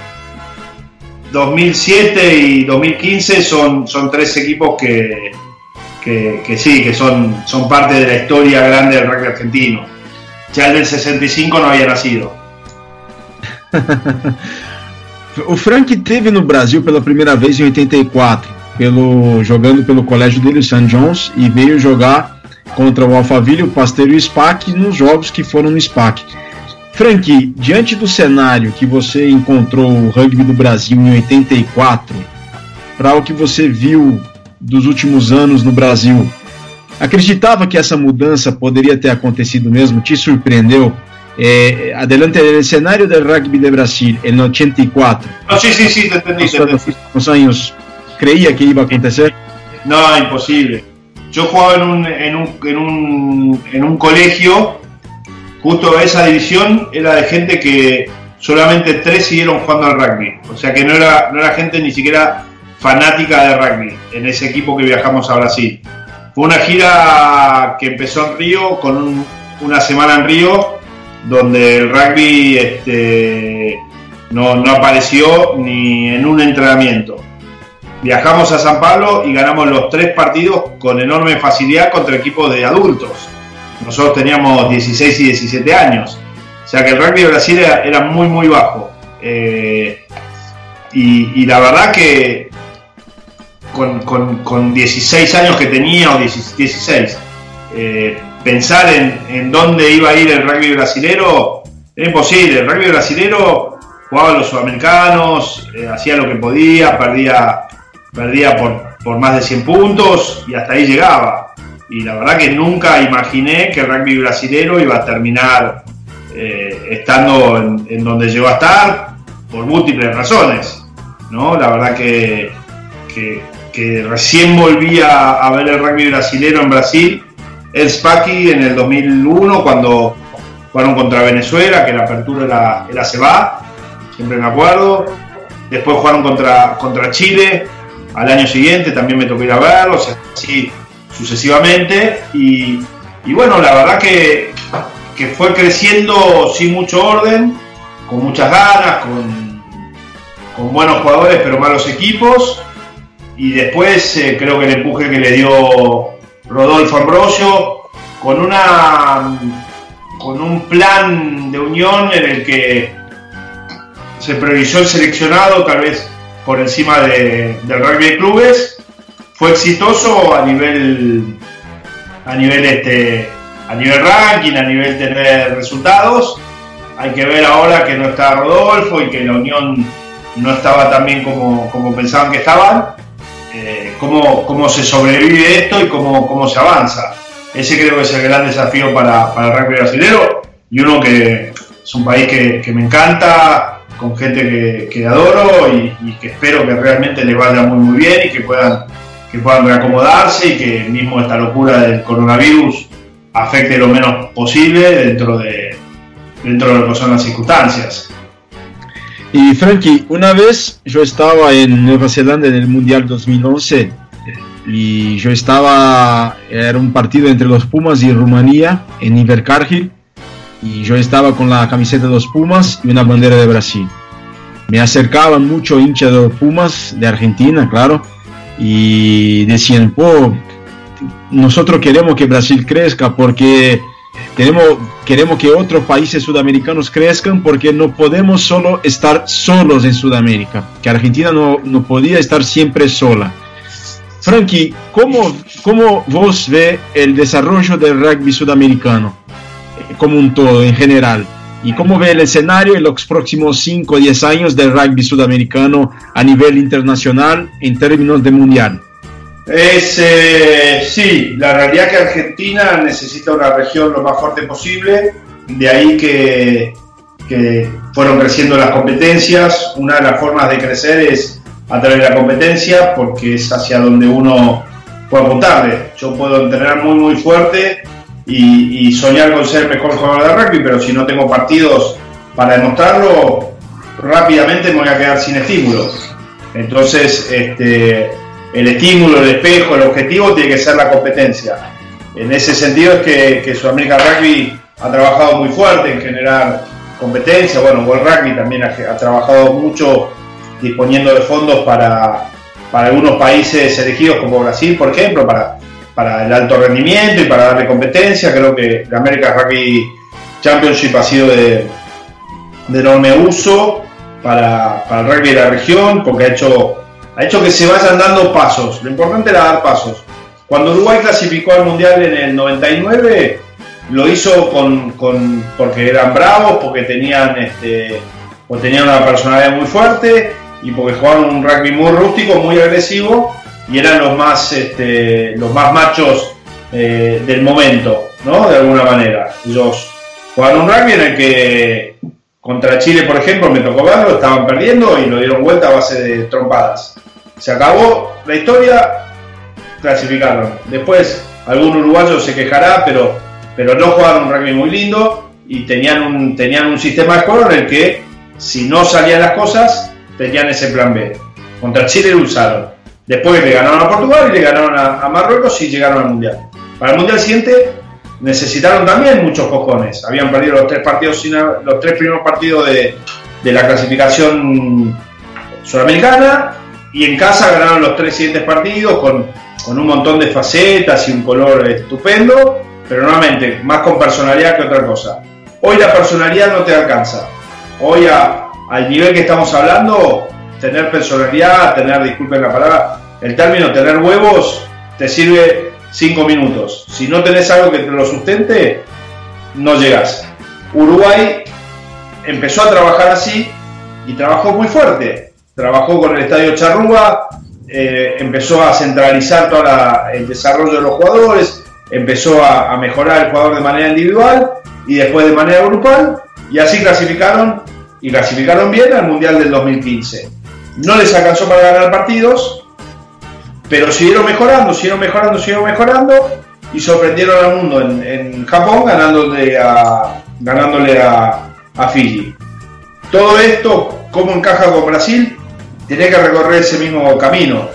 2007 y 2015 son, son tres equipos que, que, sí, que son, son parte de la historia grande del rugby argentino. Ya el del 65 não havia nascido. O Frank teve no Brasil pela primeira vez em 84, pelo, jogando pelo colégio dele, o St. John's, e veio jogar contra o Alphaville, o Pasteiro e o SPAC nos jogos que foram no SPAC. Frank, diante do cenário que você encontrou o rugby do Brasil em 84, para o que você viu dos últimos anos no Brasil, acreditava que essa mudança poderia ter acontecido mesmo? Te surpreendeu? Eh, adelante el cenário do rugby de Brasil em 84. No, sí, sí, sí, te entendí. Te entendí. Los años, ¿creía que iba a acontecer? No, imposible. Yo jugaba en un, en un, en un, en un colegio justo esa división era de gente que solamente tres siguieron jugando al rugby. O sea que no era, no era gente ni siquiera fanática de rugby en ese equipo que viajamos a Brasil. Fue una gira que empezó en Río, con una semana en Río, donde el rugby este, no, no apareció ni en un entrenamiento. Viajamos a San Pablo y ganamos los tres partidos con enorme facilidad contra equipos de adultos nosotros teníamos 16 y 17 años. O sea que el rugby de Brasil era, muy, muy bajo. Eh, y, la verdad que con, 16 años que tenía, o 16, eh, pensar en, dónde iba a ir el rugby brasilero era imposible. El rugby brasilero jugaba a los sudamericanos, eh, hacía lo que podía, perdía, perdía por, por más de 100 puntos y hasta ahí llegaba y la verdad que nunca imaginé que el rugby brasilero iba a terminar eh, estando en, donde llegó a estar por múltiples razones. ¿no? La verdad que, que, recién volví a, ver el rugby brasilero en Brasil, el Spaki en el 2001 cuando jugaron contra Venezuela, que la apertura era, era Seba, siempre me acuerdo. Después jugaron contra, contra Chile al año siguiente, también me tocó ir a verlo, así sucesivamente y, bueno, la verdad que, fue creciendo sin mucho orden, con muchas ganas, con, con buenos jugadores pero malos equipos y después eh, creo que el empuje que le dio Rodolfo Ambrosio, con una con un plan de unión en el que se priorizó el seleccionado tal vez por encima del rugby de clubes. Fue exitoso a nivel a nivel este a nivel ranking, a nivel tener resultados. Hay que ver ahora que no está Rodolfo y que la unión no estaba tan bien como, como pensaban que estaban. Eh, cómo, cómo, se sobrevive esto y cómo, cómo se avanza. Ese creo que es el gran desafío para, para el rugby brasileño y uno que es un país que, que me encanta, con gente que, que adoro y, y, que espero que realmente les vaya muy muy bien y que puedan, que puedan reacomodarse y que mismo esta locura del coronavirus afecte lo menos posible dentro de, dentro de lo que son las circunstancias. Y Frankie, una vez yo estaba en Nueva Zelanda en el Mundial 2011 y yo estaba, era un partido entre los Pumas y Rumanía en Invercargill y yo estaba con la camiseta de los Pumas y una bandera de Brasil. Me acercaban mucho hinchas de los Pumas de Argentina, claro, y decían, oh, nosotros queremos que Brasil crezca porque queremos, queremos que otros países sudamericanos crezcan porque no podemos solo estar solos en Sudamérica, que Argentina no, no podía estar siempre sola. Frankie, ¿cómo, ¿cómo vos ve el desarrollo del rugby sudamericano como un todo en general? ¿Y cómo ve el escenario en los próximos 5 o 10 años del rugby sudamericano a nivel internacional en términos de mundial? Es, eh, sí, la realidad que Argentina necesita una región lo más fuerte posible, de ahí que, fueron creciendo las competencias. Una de las formas de crecer es a través de la competencia, porque es hacia donde uno puede apuntarle. Yo puedo entrenar muy, muy fuerte y, y soñar con ser el mejor jugador de rugby, pero si no tengo partidos para demostrarlo, rápidamente me voy a quedar sin estímulos. Entonces, este, el estímulo, el espejo, el objetivo tiene que ser la competencia. En ese sentido es que, que Sudamérica Rugby ha trabajado muy fuerte en generar competencia. Bueno, World Rugby también ha, trabajado mucho disponiendo de fondos para, para, algunos países elegidos como Brasil, por ejemplo, para, para el alto rendimiento y para darle competencia. Creo que la American Rugby Championship ha sido de, de enorme uso para, para el rugby de la región porque ha hecho ha hecho que se vayan dando pasos. Lo importante era dar pasos. Cuando Uruguay clasificó al Mundial en el 99, lo hizo con, con porque eran bravos, porque tenían, este, porque tenían una personalidad muy fuerte y porque jugaban un rugby muy rústico, muy agresivo y eran los más, este, los más machos eh, del momento, ¿no? De alguna manera. Ellos jugaban un rugby en el que contra Chile, por ejemplo, me tocó verlo, estaban perdiendo y lo dieron vuelta a base de trompadas. Se acabó la historia, clasificaron. Después, algún uruguayo se quejará, pero, pero no jugaron un rugby muy lindo y tenían un, tenían un sistema de juego en el que, si no salían las cosas, tenían ese plan B. Contra Chile lo usaron. Después le ganaron a Portugal y le ganaron a, Marruecos y llegaron al Mundial. Para el Mundial siguiente necesitaron también muchos cojones. Habían perdido los tres partidos, los tres primeros partidos de, de la clasificación sudamericana y en casa ganaron los tres siguientes partidos con, con, un montón de facetas y un color estupendo, pero nuevamente más con personalidad que otra cosa. Hoy la personalidad no te alcanza. Hoy a, al nivel que estamos hablando, tener personalidad, tener, disculpen la palabra, el término tener huevos te sirve cinco minutos. Si no tenés algo que te lo sustente, no llegas. Uruguay empezó a trabajar así y trabajó muy fuerte. Trabajó con el Estadio Charrúa, eh, empezó a centralizar todo el desarrollo de los jugadores, empezó a, mejorar el jugador de manera individual y después de manera grupal, y así clasificaron y clasificaron bien al Mundial del 2015. No les alcanzó para ganar partidos, pero siguieron mejorando, siguieron mejorando, siguieron mejorando y sorprendieron al mundo en, en Japón ganándole a, ganándole a, a, Fiji. Todo esto, ¿cómo encaja con Brasil? Tiene que recorrer ese mismo camino.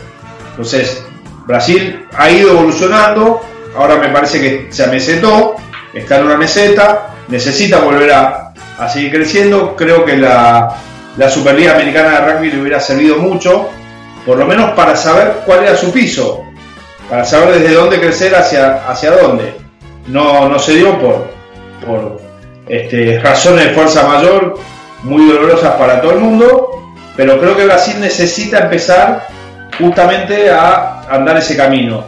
Entonces, Brasil ha ido evolucionando, ahora me parece que se amesetó, está en una meseta, necesita volver a, a seguir creciendo. Creo que la, la Superliga Americana de Rugby le hubiera servido mucho por lo menos para saber cuál era su piso. para saber desde dónde crecer hacia, hacia dónde. No, no se dio por, por este, razones de fuerza mayor muy dolorosas para todo el mundo, pero creo que Brasil necesita empezar justamente a andar ese camino.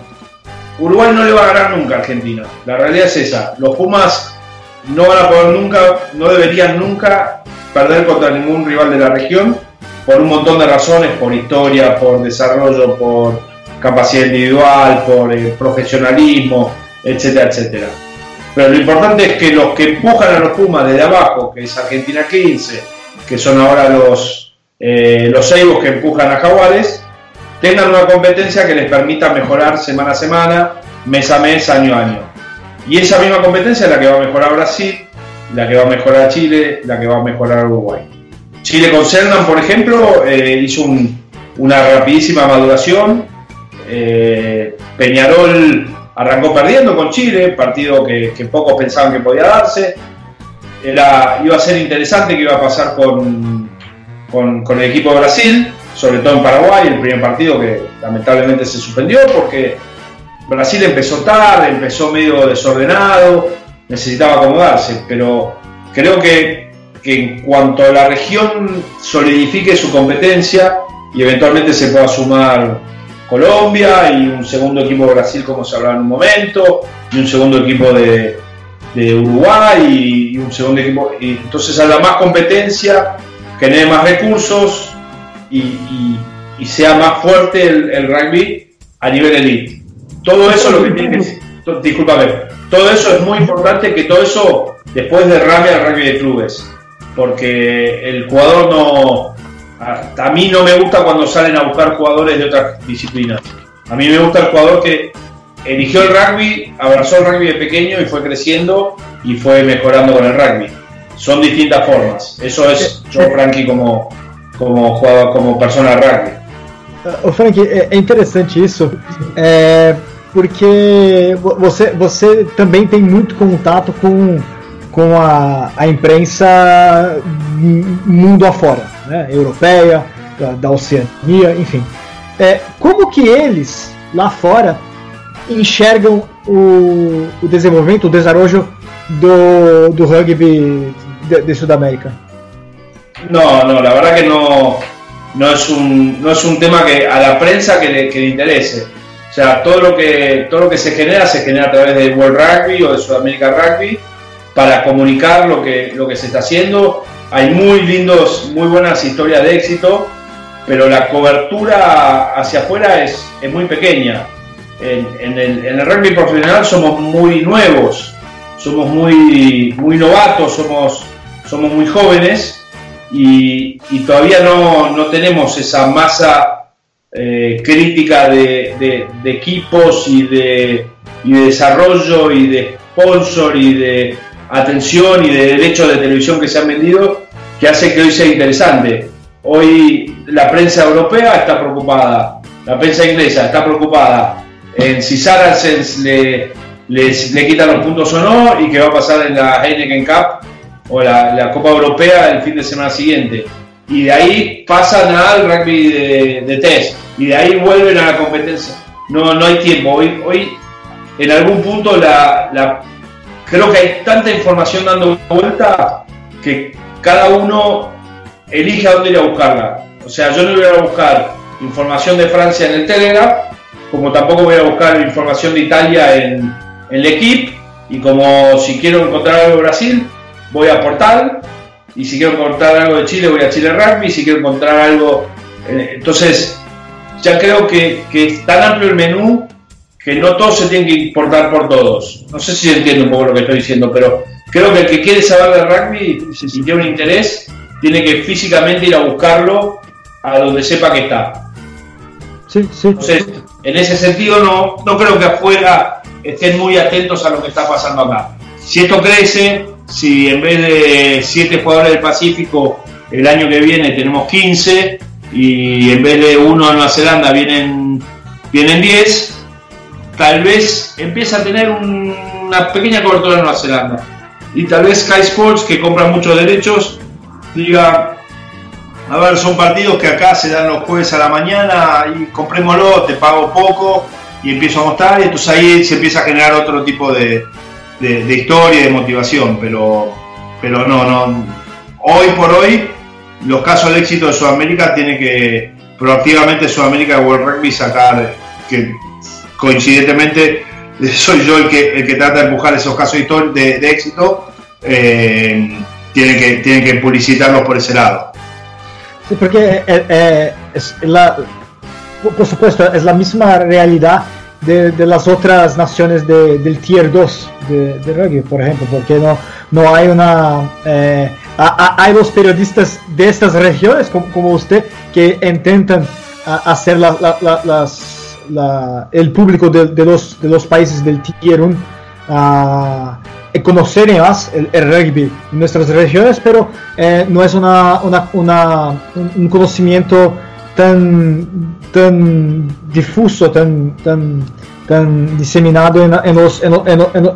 Uruguay no le va a ganar nunca a Argentina, la realidad es esa. Los Pumas no van a poder nunca, no deberían nunca perder contra ningún rival de la región por un montón de razones, por historia, por desarrollo, por capacidad individual, por eh, profesionalismo, etcétera, etcétera. Pero lo importante es que los que empujan a los Pumas desde abajo, que es Argentina 15, que son ahora los, eh, los Seibos que empujan a Jaguares, tengan una competencia que les permita mejorar semana a semana, mes a mes, año a año. Y esa misma competencia es la que va a mejorar Brasil, la que va a mejorar Chile, la que va a mejorar Uruguay. Chile con Cernan, por ejemplo, eh, hizo una rapidísima maduración. Eh, Peñarol arrancó perdiendo con Chile, partido que, pocos pensaban que podía darse. Era, iba a ser interesante que iba a pasar con, con, con, el equipo de Brasil, sobre todo en Paraguay, el primer partido que lamentablemente se suspendió porque Brasil empezó tarde, empezó medio desordenado, necesitaba acomodarse, pero creo que, en cuanto a la región solidifique su competencia y eventualmente se pueda sumar Colombia y un segundo equipo de Brasil como se hablaba en un momento, y un segundo equipo de, Uruguay y, un segundo equipo. Y entonces a más competencia, genere más recursos y, sea más fuerte el, rugby a nivel elite. Todo eso lo que tiene que discúlpame, todo eso es muy importante que todo eso después derrame al rugby de clubes, porque el jugador no, a mí no me gusta cuando salen a buscar jugadores de otras disciplinas. A mí me gusta el jugador que eligió el rugby, abrazó el rugby de pequeño y fue creciendo y fue mejorando con el rugby. Son distintas formas. Eso es yo, Frankie, como, como jugador, como persona rugby. O Frank, é, é interessante isso, é, porque você, você também tem muito contato com, com a, a imprensa mundo afora, né? europeia, da, da Oceania, enfim. É, como que eles, lá fora, enxergam o, o desenvolvimento, o desarrollo do, do rugby de, Sudamérica? No, no, la verdad que no, no, es un, no es un tema que a la prensa que le, interese. O sea, todo lo, que, todo lo que se genera se genera a través de World Rugby o de Sudamérica Rugby para comunicar lo que, lo que se está haciendo hay muy lindos, muy buenas historias de éxito, pero la cobertura hacia afuera es, es muy pequeña. En, el, rugby profesional somos muy nuevos, somos muy, muy novatos, somos, somos muy jóvenes y, todavía no, tenemos esa masa eh, crítica de, equipos y de, desarrollo y de sponsor y de atención y de derechos de televisión que se han vendido que hace que hoy sea interesante. Hoy la prensa europea está preocupada, la prensa inglesa está preocupada en si Saracens le, le quitan los puntos o no y qué va a pasar en la Heineken Cup o la, Copa Europea el fin de semana siguiente. Y de ahí pasan al rugby de, test y de ahí vuelven a la competencia. No, no hay tiempo. Hoy, hoy en algún punto la, la creo que hay tanta información dando vuelta que cada uno elige a dónde ir a buscarla. O sea, yo no voy a buscar información de Francia en el Telegram, como tampoco voy a buscar información de Italia en, el equipo, y como si quiero encontrar algo de Brasil, voy a Portal, y si quiero encontrar algo de Chile, voy a Chile Rugby, y si quiero encontrar algo... Eh, entonces, ya creo que, que es tan amplio el menú que no todo se tiene que importar por todos. No sé si entiendo un poco lo que estoy diciendo, pero creo que el que quiere saber de rugby si tiene un interés, tiene que físicamente ir a buscarlo a donde sepa que está. Sí, sí. Entonces, en ese sentido, no, no creo que afuera estén muy atentos a lo que está pasando acá. Si esto crece, si en vez de 7 jugadores del Pacífico el año que viene tenemos 15 y en vez de uno de Nueva Zelanda vienen, vienen 10, tal vez empieza a tener una pequeña cobertura en Nueva Zelanda. Y tal vez Sky Sports, que compra muchos derechos, diga, a ver, son partidos que acá se dan los jueves a la mañana y comprémoslo, te pago poco y empiezo a mostrar y entonces ahí se empieza a generar otro tipo de, de, historia y de motivación, pero, pero no, no, hoy por hoy los casos de éxito de Sudamérica tiene que proactivamente Sudamérica de World Rugby sacar que coincidentemente [laughs] soy yo el que, el que trata de empujar esos casos de, éxito, eh, tiene que, tiene que publicitarlos por ese lado. Sí, porque eh, eh, es la, por supuesto, es la misma realidad de, de las otras naciones de, del Tier 2 de, de, rugby, por ejemplo, porque no, no hay una... Eh, hay los periodistas de estas regiones, como, como usted, que intentan hacer la, la, las, el público de, los, de los países del Tier 1 conocer más el, el, rugby en nuestras regiones, pero eh, no es una, una, una, un conocimiento tan, tan difuso, tan, tan, tan diseminado en, en, los, en,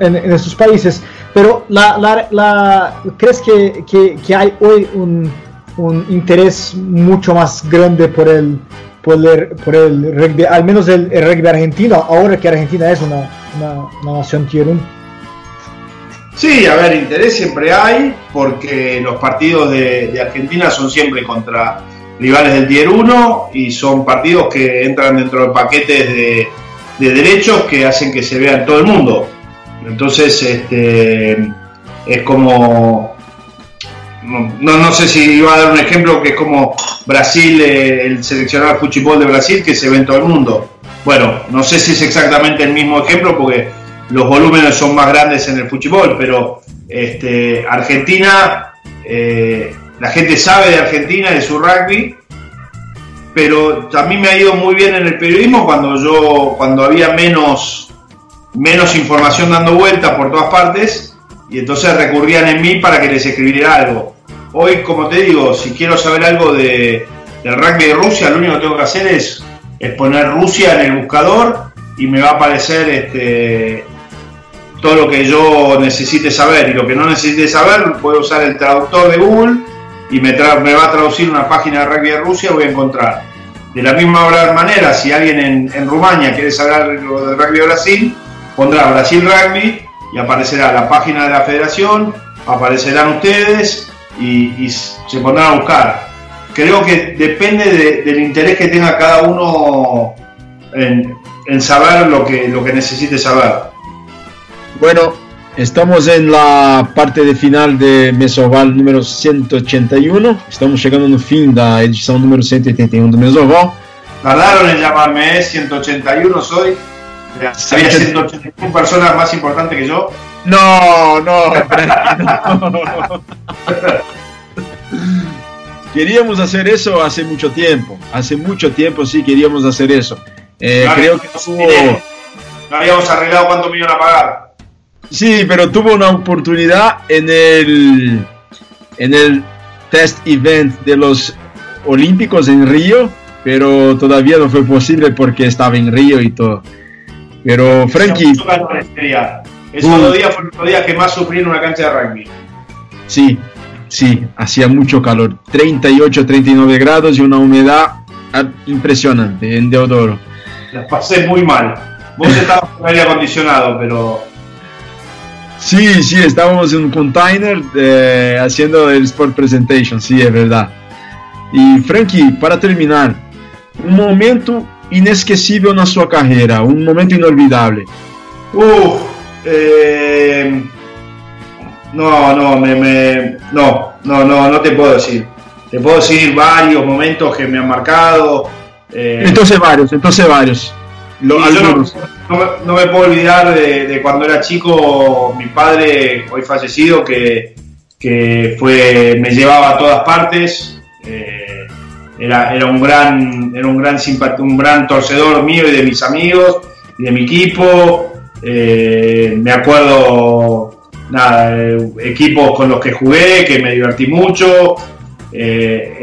en, estos países. Pero la, la, ¿crees que, que, que, hay hoy un, un, interés mucho más grande por el, por el, por el rugby, al menos el, el, rugby argentino, ahora que Argentina es una, una, nación tier 1? Sí, a ver, interés siempre hay, porque los partidos de, de Argentina son siempre contra rivales del Tier 1 y son partidos que entran dentro de paquetes de, derechos que hacen que se vea en todo el mundo. Entonces, este, es como, no, no sé si iba a dar un ejemplo que es como Brasil, eh, el seleccionado de fútbol de Brasil que se ve en todo el mundo. Bueno, no sé si es exactamente el mismo ejemplo porque los volúmenes son más grandes en el fútbol, pero este, Argentina eh, la gente sabe de Argentina, de su rugby, pero también me ha ido muy bien en el periodismo cuando yo, cuando había menos, menos información dando vueltas por todas partes, y entonces recurrían en mí para que les escribiera algo. Hoy, como te digo, si quiero saber algo de, del rugby de Rusia, lo único que tengo que hacer es, es poner Rusia en el buscador y me va a aparecer este, todo lo que yo necesite saber. Y lo que no necesite saber, puedo usar el traductor de Google y me, va a traducir una página de rugby de Rusia, voy a encontrar. De la misma manera, si alguien en, Rumania quiere saber algo del rugby de Brasil, pondrá Brasil Rugby y aparecerá la página de la federación, aparecerán ustedes y, se pondrán a buscar. Creo que depende del interés que tenga cada uno en, en saber lo que, lo que necesite saber. Bueno, Estamos en la parte de final de Mesoval número 181. Estamos chegando no fim da edição número 181 do Mesoval. Tardaron en llamarme, 181 soy. Había 181 personas más importantes que yo. No, no, no. [laughs] Queríamos hacer eso hace mucho tiempo. Hace mucho tiempo sí queríamos hacer eso. Eh, creo que no habíamos arreglado cuánto me iban a pagar. Sí, pero tuvo una oportunidad en el, en el test event de los Olímpicos en Río, pero todavía no fue posible porque estaba en Río y todo. Pero Frankie... Ese uh, día fue el día que más sufrí en una cancha de rugby. Sí, sí, hacía mucho calor. 38, 39 grados y una humedad impresionante en Deodoro. La pasé muy mal. Vos estabas con aire acondicionado, pero Sí, sí, estábamos en un container eh, haciendo el Sport Presentation, sí, es verdad. Y Frankie, para terminar, un momento inesquecível na sua carreira, um momento inolvidável. Uh, eh, no, no, me, me, no, no, no, no te puedo decir. Te puedo decir varios momentos que me han marcado. Eh, entonces varios, entonces varios. Lo, no, me puedo olvidar de, cuando era chico, mi padre, hoy fallecido, que, fue, me llevaba a todas partes. Eh, era, era, un gran, era un gran, un gran torcedor mío y de mis amigos y de mi equipo. Eh, me acuerdo, nada, equipos con los que jugué, que me divertí mucho. Eh,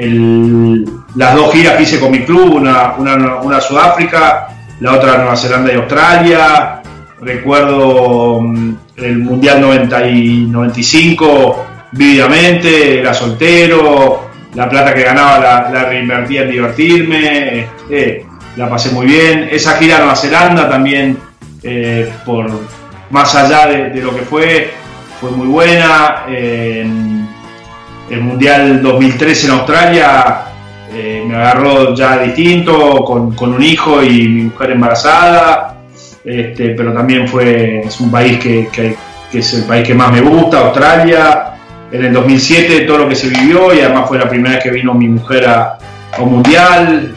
las dos giras que hice con mi club, una, una, una Sudáfrica la otra Nueva Zelanda y Australia. Recuerdo mm, el Mundial 90 y 95 vívidamente, era soltero, la plata que ganaba la, reinvertía en divertirme. Este, la pasé muy bien. Esa gira a Nueva Zelanda también, eh, por más allá de, lo que fue, fue muy buena. en el Mundial 2013 en Australia eh, me agarró ya distinto, con, un hijo y mi mujer embarazada, este, pero también fue, es un país que, es el país que más me gusta, Australia. En el 2007 todo lo que se vivió y además fue la primera vez que vino mi mujer a, un mundial.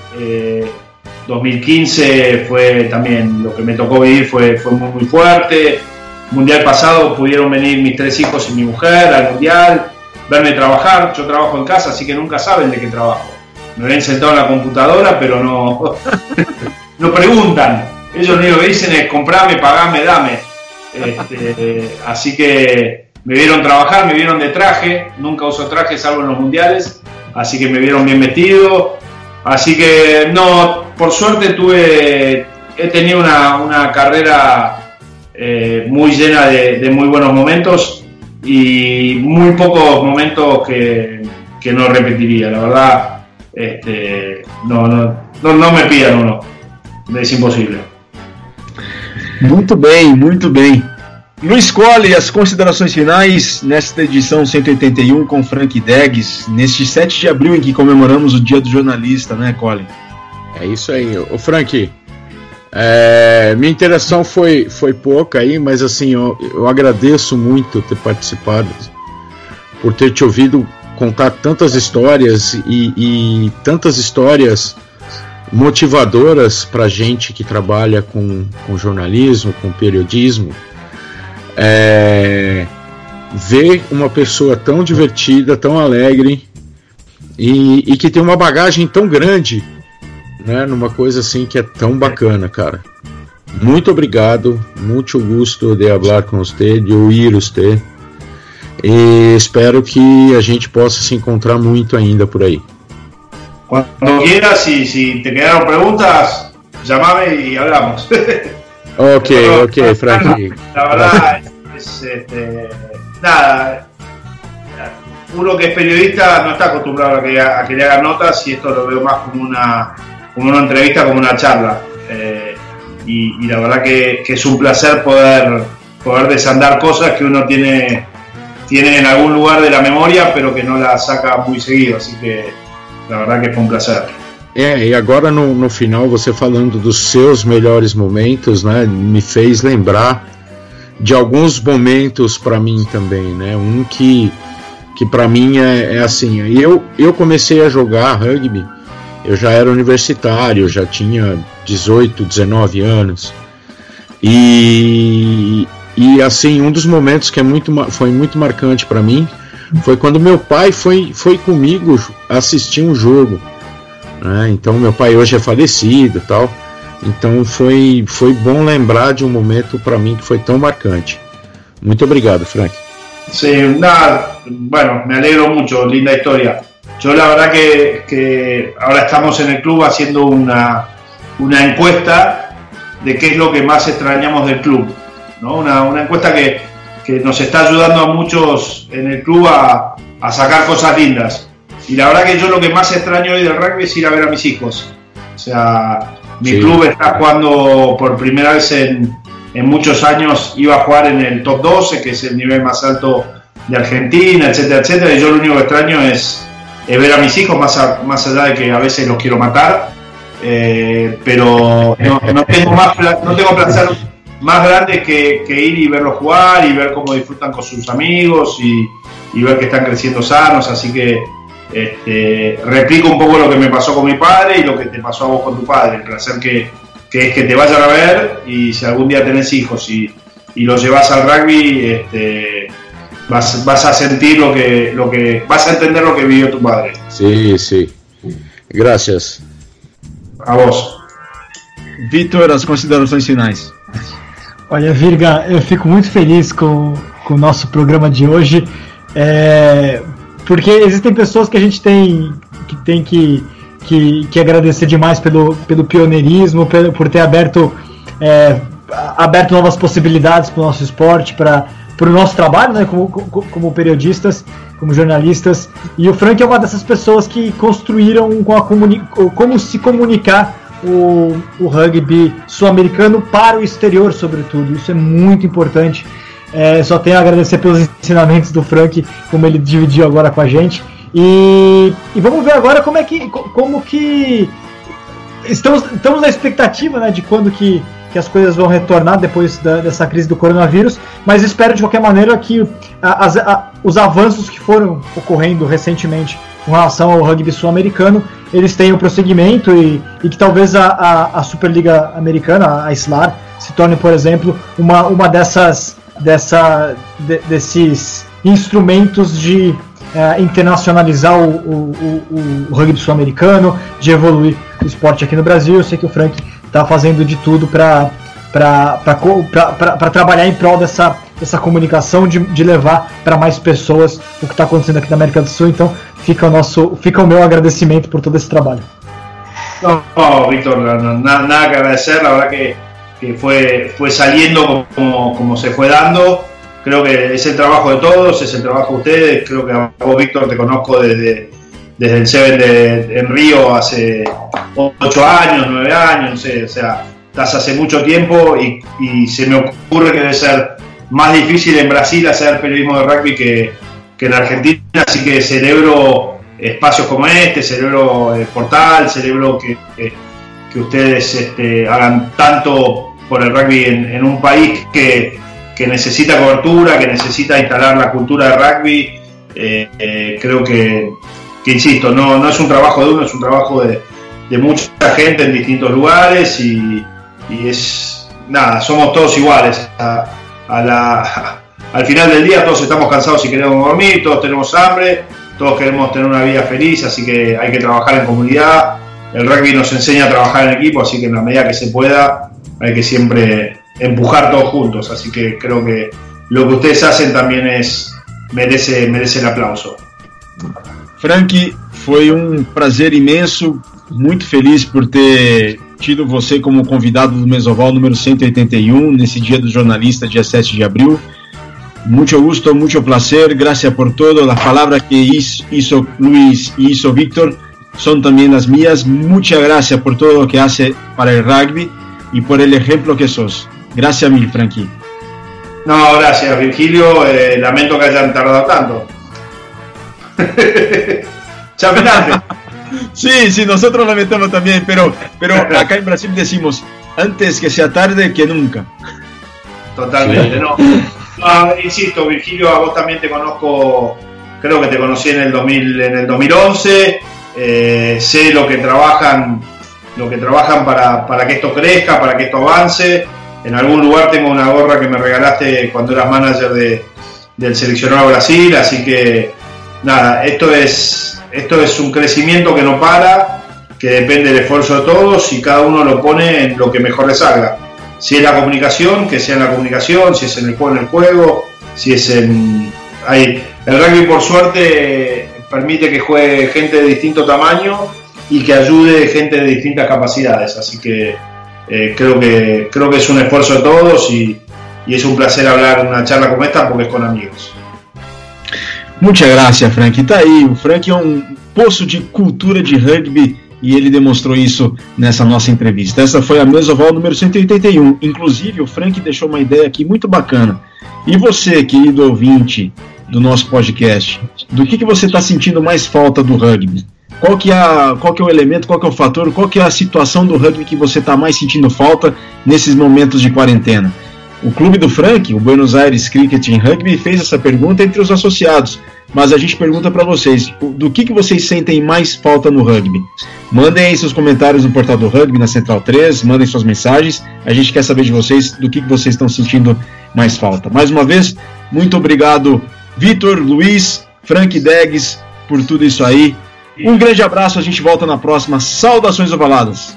2015 eh, fue también lo que me tocó vivir fue, fue muy, muy fuerte. Mundial pasado pudieron venir mis tres hijos y mi mujer al mundial, verme trabajar. Yo trabajo en casa, así que nunca saben de qué trabajo me ven sentado en la computadora, pero no, [laughs] no preguntan. Ellos lo que dicen es comprame, pagame, dame. Este, [laughs] así que me vieron trabajar, me vieron de traje, nunca uso traje salvo en los mundiales, así que me vieron bien metido. Así que no, por suerte tuve, he tenido una, carrera eh, muy llena de, de, muy buenos momentos y muy pocos momentos que, que no repetiría. La verdad, este, no, no, não, não me pidan uno. Es impossível. Muito bem, muito bem. Luiz Colli, as considerações finais nesta edição 181 com Frank Deggs, neste 7 de abril em que comemoramos o Dia do Jornalista, né, Colli? É isso aí. Ô, Frank, é, minha interação foi, foi pouca aí, mas assim, eu, eu agradeço muito ter participado, por ter te ouvido contar tantas histórias e, e tantas histórias motivadoras para gente que trabalha com, com jornalismo, com periodismo. É, ver uma pessoa tão divertida, tão alegre e, e, que tem uma bagagem tão grande, né, numa coisa assim que é tão bacana, cara. Muito obrigado, muito gusto de falar com você, de ouvir você. E espero que a gente possa se encontrar muito ainda por aí. Cuando quieras, si, si te quedaron preguntas, llamame y hablamos. [laughs] Ok, ok, Frankie. La verdad es, este, nada, uno que es periodista no está acostumbrado a que, a que, le hagan notas y esto lo veo más como una, como una entrevista, como una charla. Eh, y, y, la verdad que, que, es un placer poder, poder desandar cosas que uno tiene tiene en algún lugar de la memoria, pero que não la saca muito seguido, assim que na verdade que foi um prazer. É, e agora no, no final, você falando dos seus melhores momentos, né, me fez lembrar de alguns momentos para mim também, né, um que, que para mim é, é assim, eu, eu comecei a jogar rugby, eu já era universitário, já tinha 18, 19 anos, e, e assim, um dos momentos que é muito, foi muito marcante para mim foi quando meu pai foi, foi comigo assistir um jogo. Né? Então, meu pai hoje é falecido tal. Então, foi, foi bom lembrar de um momento para mim que foi tão marcante. Muito obrigado, Frank. Sí, nada, bueno, me alegro mucho, linda historia. Yo la verdad que, que ahora estamos en el club haciendo una, una encuesta de qué es lo que más extrañamos del club. Una, encuesta que, nos está ayudando a muchos en el club a, sacar cosas lindas. Y la verdad que yo lo que más extraño hoy del rugby es ir a ver a mis hijos. O sea, mi club está jugando por primera vez en, muchos años, iba a jugar en el top 12, que es el nivel más alto de Argentina, etcétera, etcétera. Y yo lo único que extraño es, ver a mis hijos, más, más allá de que a veces los quiero matar. Eh, pero no, tengo más no tengo placer más grande que, ir y verlos jugar y ver cómo disfrutan con sus amigos y, ver que están creciendo sanos. Así que este, replico un poco lo que me pasó con mi padre y lo que te pasó a vos con tu padre. El placer que, es que te vayan a ver y si algún día tenés hijos y, y los llevas al rugby, este, vas, vas a sentir lo que, lo que, vas a entender lo que vivió tu padre. Sí, sí. Gracias. A vos. Vitor, as considerações finais. Olha, Virga, eu fico muito feliz com, com o nosso programa de hoje, é, porque existem pessoas que a gente tem que, tem que, que, que agradecer demais pelo, pelo pioneirismo, pelo, por ter aberto, é, aberto novas possibilidades para o nosso esporte, para o nosso trabalho, né, como, como periodistas, como jornalistas. E o Frank é uma dessas pessoas que construíram com a comuni como se comunicar o, o rugby sul-americano para o exterior, sobretudo. Isso é muito importante. É, só tenho a agradecer pelos ensinamentos do Frank, como ele dividiu agora com a gente. E, e vamos ver agora como é que, como que estamos, estamos na expectativa né, de quando que, que as coisas vão retornar depois da, dessa crise do coronavírus, mas espero de qualquer maneira que a, a, os avanços que foram ocorrendo recentemente com relação ao rugby sul-americano eles tenham prosseguimento e, e que talvez a, a, a, Superliga Americana, a SLAR, se torne, por exemplo, uma, uma dessas dessa, de, desses instrumentos de é, internacionalizar o, o, o, o rugby sul-americano, de evoluir o esporte aqui no Brasil. Eu sei que o Frank está fazendo de tudo para trabalhar em prol dessa, dessa comunicação, de, de levar para mais pessoas o que está acontecendo aqui na América do Sul. Então fica o, nosso, fica o meu agradecimento por todo esse trabalho. No, Víctor, nada, que agradecer, la verdad que, que fue, fue saliendo como, como se fue dando. creo que es el trabajo de todos, es el trabajo de ustedes. Creo que a vos, Víctor, te conozco desde, desde el Seven de, en Río hace ocho años, nueve años, no sé, o sea, estás hace mucho tiempo y, y, se me ocurre que debe ser más difícil en Brasil hacer periodismo de rugby que, que en Argentina, así que celebro espacios como este, celebro el portal, celebro que, que, ustedes este, hagan tanto por el rugby en, un país que, que necesita cobertura, que necesita instalar la cultura de rugby. Eh, eh, creo que, insisto, no, no es un trabajo de uno, es un trabajo de, de mucha gente en distintos lugares y, y, es, nada, somos todos iguales. A la, [laughs] al final del día todos estamos cansados y queremos dormir, todos tenemos hambre, todos queremos tener una vida feliz, así que hay que trabajar en comunidad. El rugby nos enseña a trabajar en equipo, así que en la medida que se pueda hay que siempre empujar todos juntos. Así que creo que lo que ustedes hacen también es merece, merece el aplauso. Frank, foi um prazer imenso, muito feliz por ter tido você como convidado do Mesoval número 181, nesse dia do jornalista, dia 7 de abril. Mucho gusto, mucho placer, gracias por todo. Las palabras que hizo Luis y hizo Víctor son también las mías. Muchas gracias por todo lo que hace para el rugby y por el ejemplo que sos. Gracias mil, Frankie. No, gracias, Virgilio. Eh, lamento que hayan tardado tanto. [laughs] Chapelante. Sí, sí, nosotros lamentamos también, pero, pero [laughs] acá en Brasil decimos, antes que sea tarde que nunca. Totalmente, no. no. Insisto, Virgilio, a vos también te conozco, creo que te conocí en el, 2000, en el 2011, eh, sé lo que trabajan, lo que trabajan para, para que esto crezca, para que esto avance en algún lugar tengo una gorra que me regalaste cuando eras manager de, del seleccionado Brasil, así que nada, esto es, esto es un crecimiento que no para, que depende del esfuerzo de todos y cada uno lo pone en lo que mejor le salga. Si es la comunicación, que sea en la comunicación, si es en el juego, en el juego, si es en... Ahí. El rugby por suerte permite que juegue gente de distinto tamaño y que ayude gente de distintas capacidades, así que eh, creo, que, creo que es un esfuerzo de todos y, y es un placer hablar una charla como esta porque es con amigos. Muchas gracias, Frank. Tá aí, o Frank é um poço de cultura de rugby e ele demonstrou isso nessa nossa entrevista. Essa foi a Mesoval número 181. Inclusive, o Frank deixou uma ideia aqui muito bacana. E você, querido ouvinte do nosso podcast, do que, que você está sentindo mais falta do rugby? Qual que, é qual que é o elemento, qual que é o fator, qual que é a situação do rugby que você está mais sentindo falta nesses momentos de quarentena? O clube do Frank, o Buenos Aires Cricket and Rugby, fez essa pergunta entre os associados, mas a gente pergunta para vocês, do que, que vocês sentem mais falta no rugby? Mandem aí seus comentários no portal do rugby, na Central 3, mandem suas mensagens, a gente quer saber de vocês do que, que vocês estão sentindo mais falta. Mais uma vez, muito obrigado, Vitor, Luiz, Frank Degues, por tudo isso aí. Um grande abraço, a gente volta na próxima. Saudações ovaladas!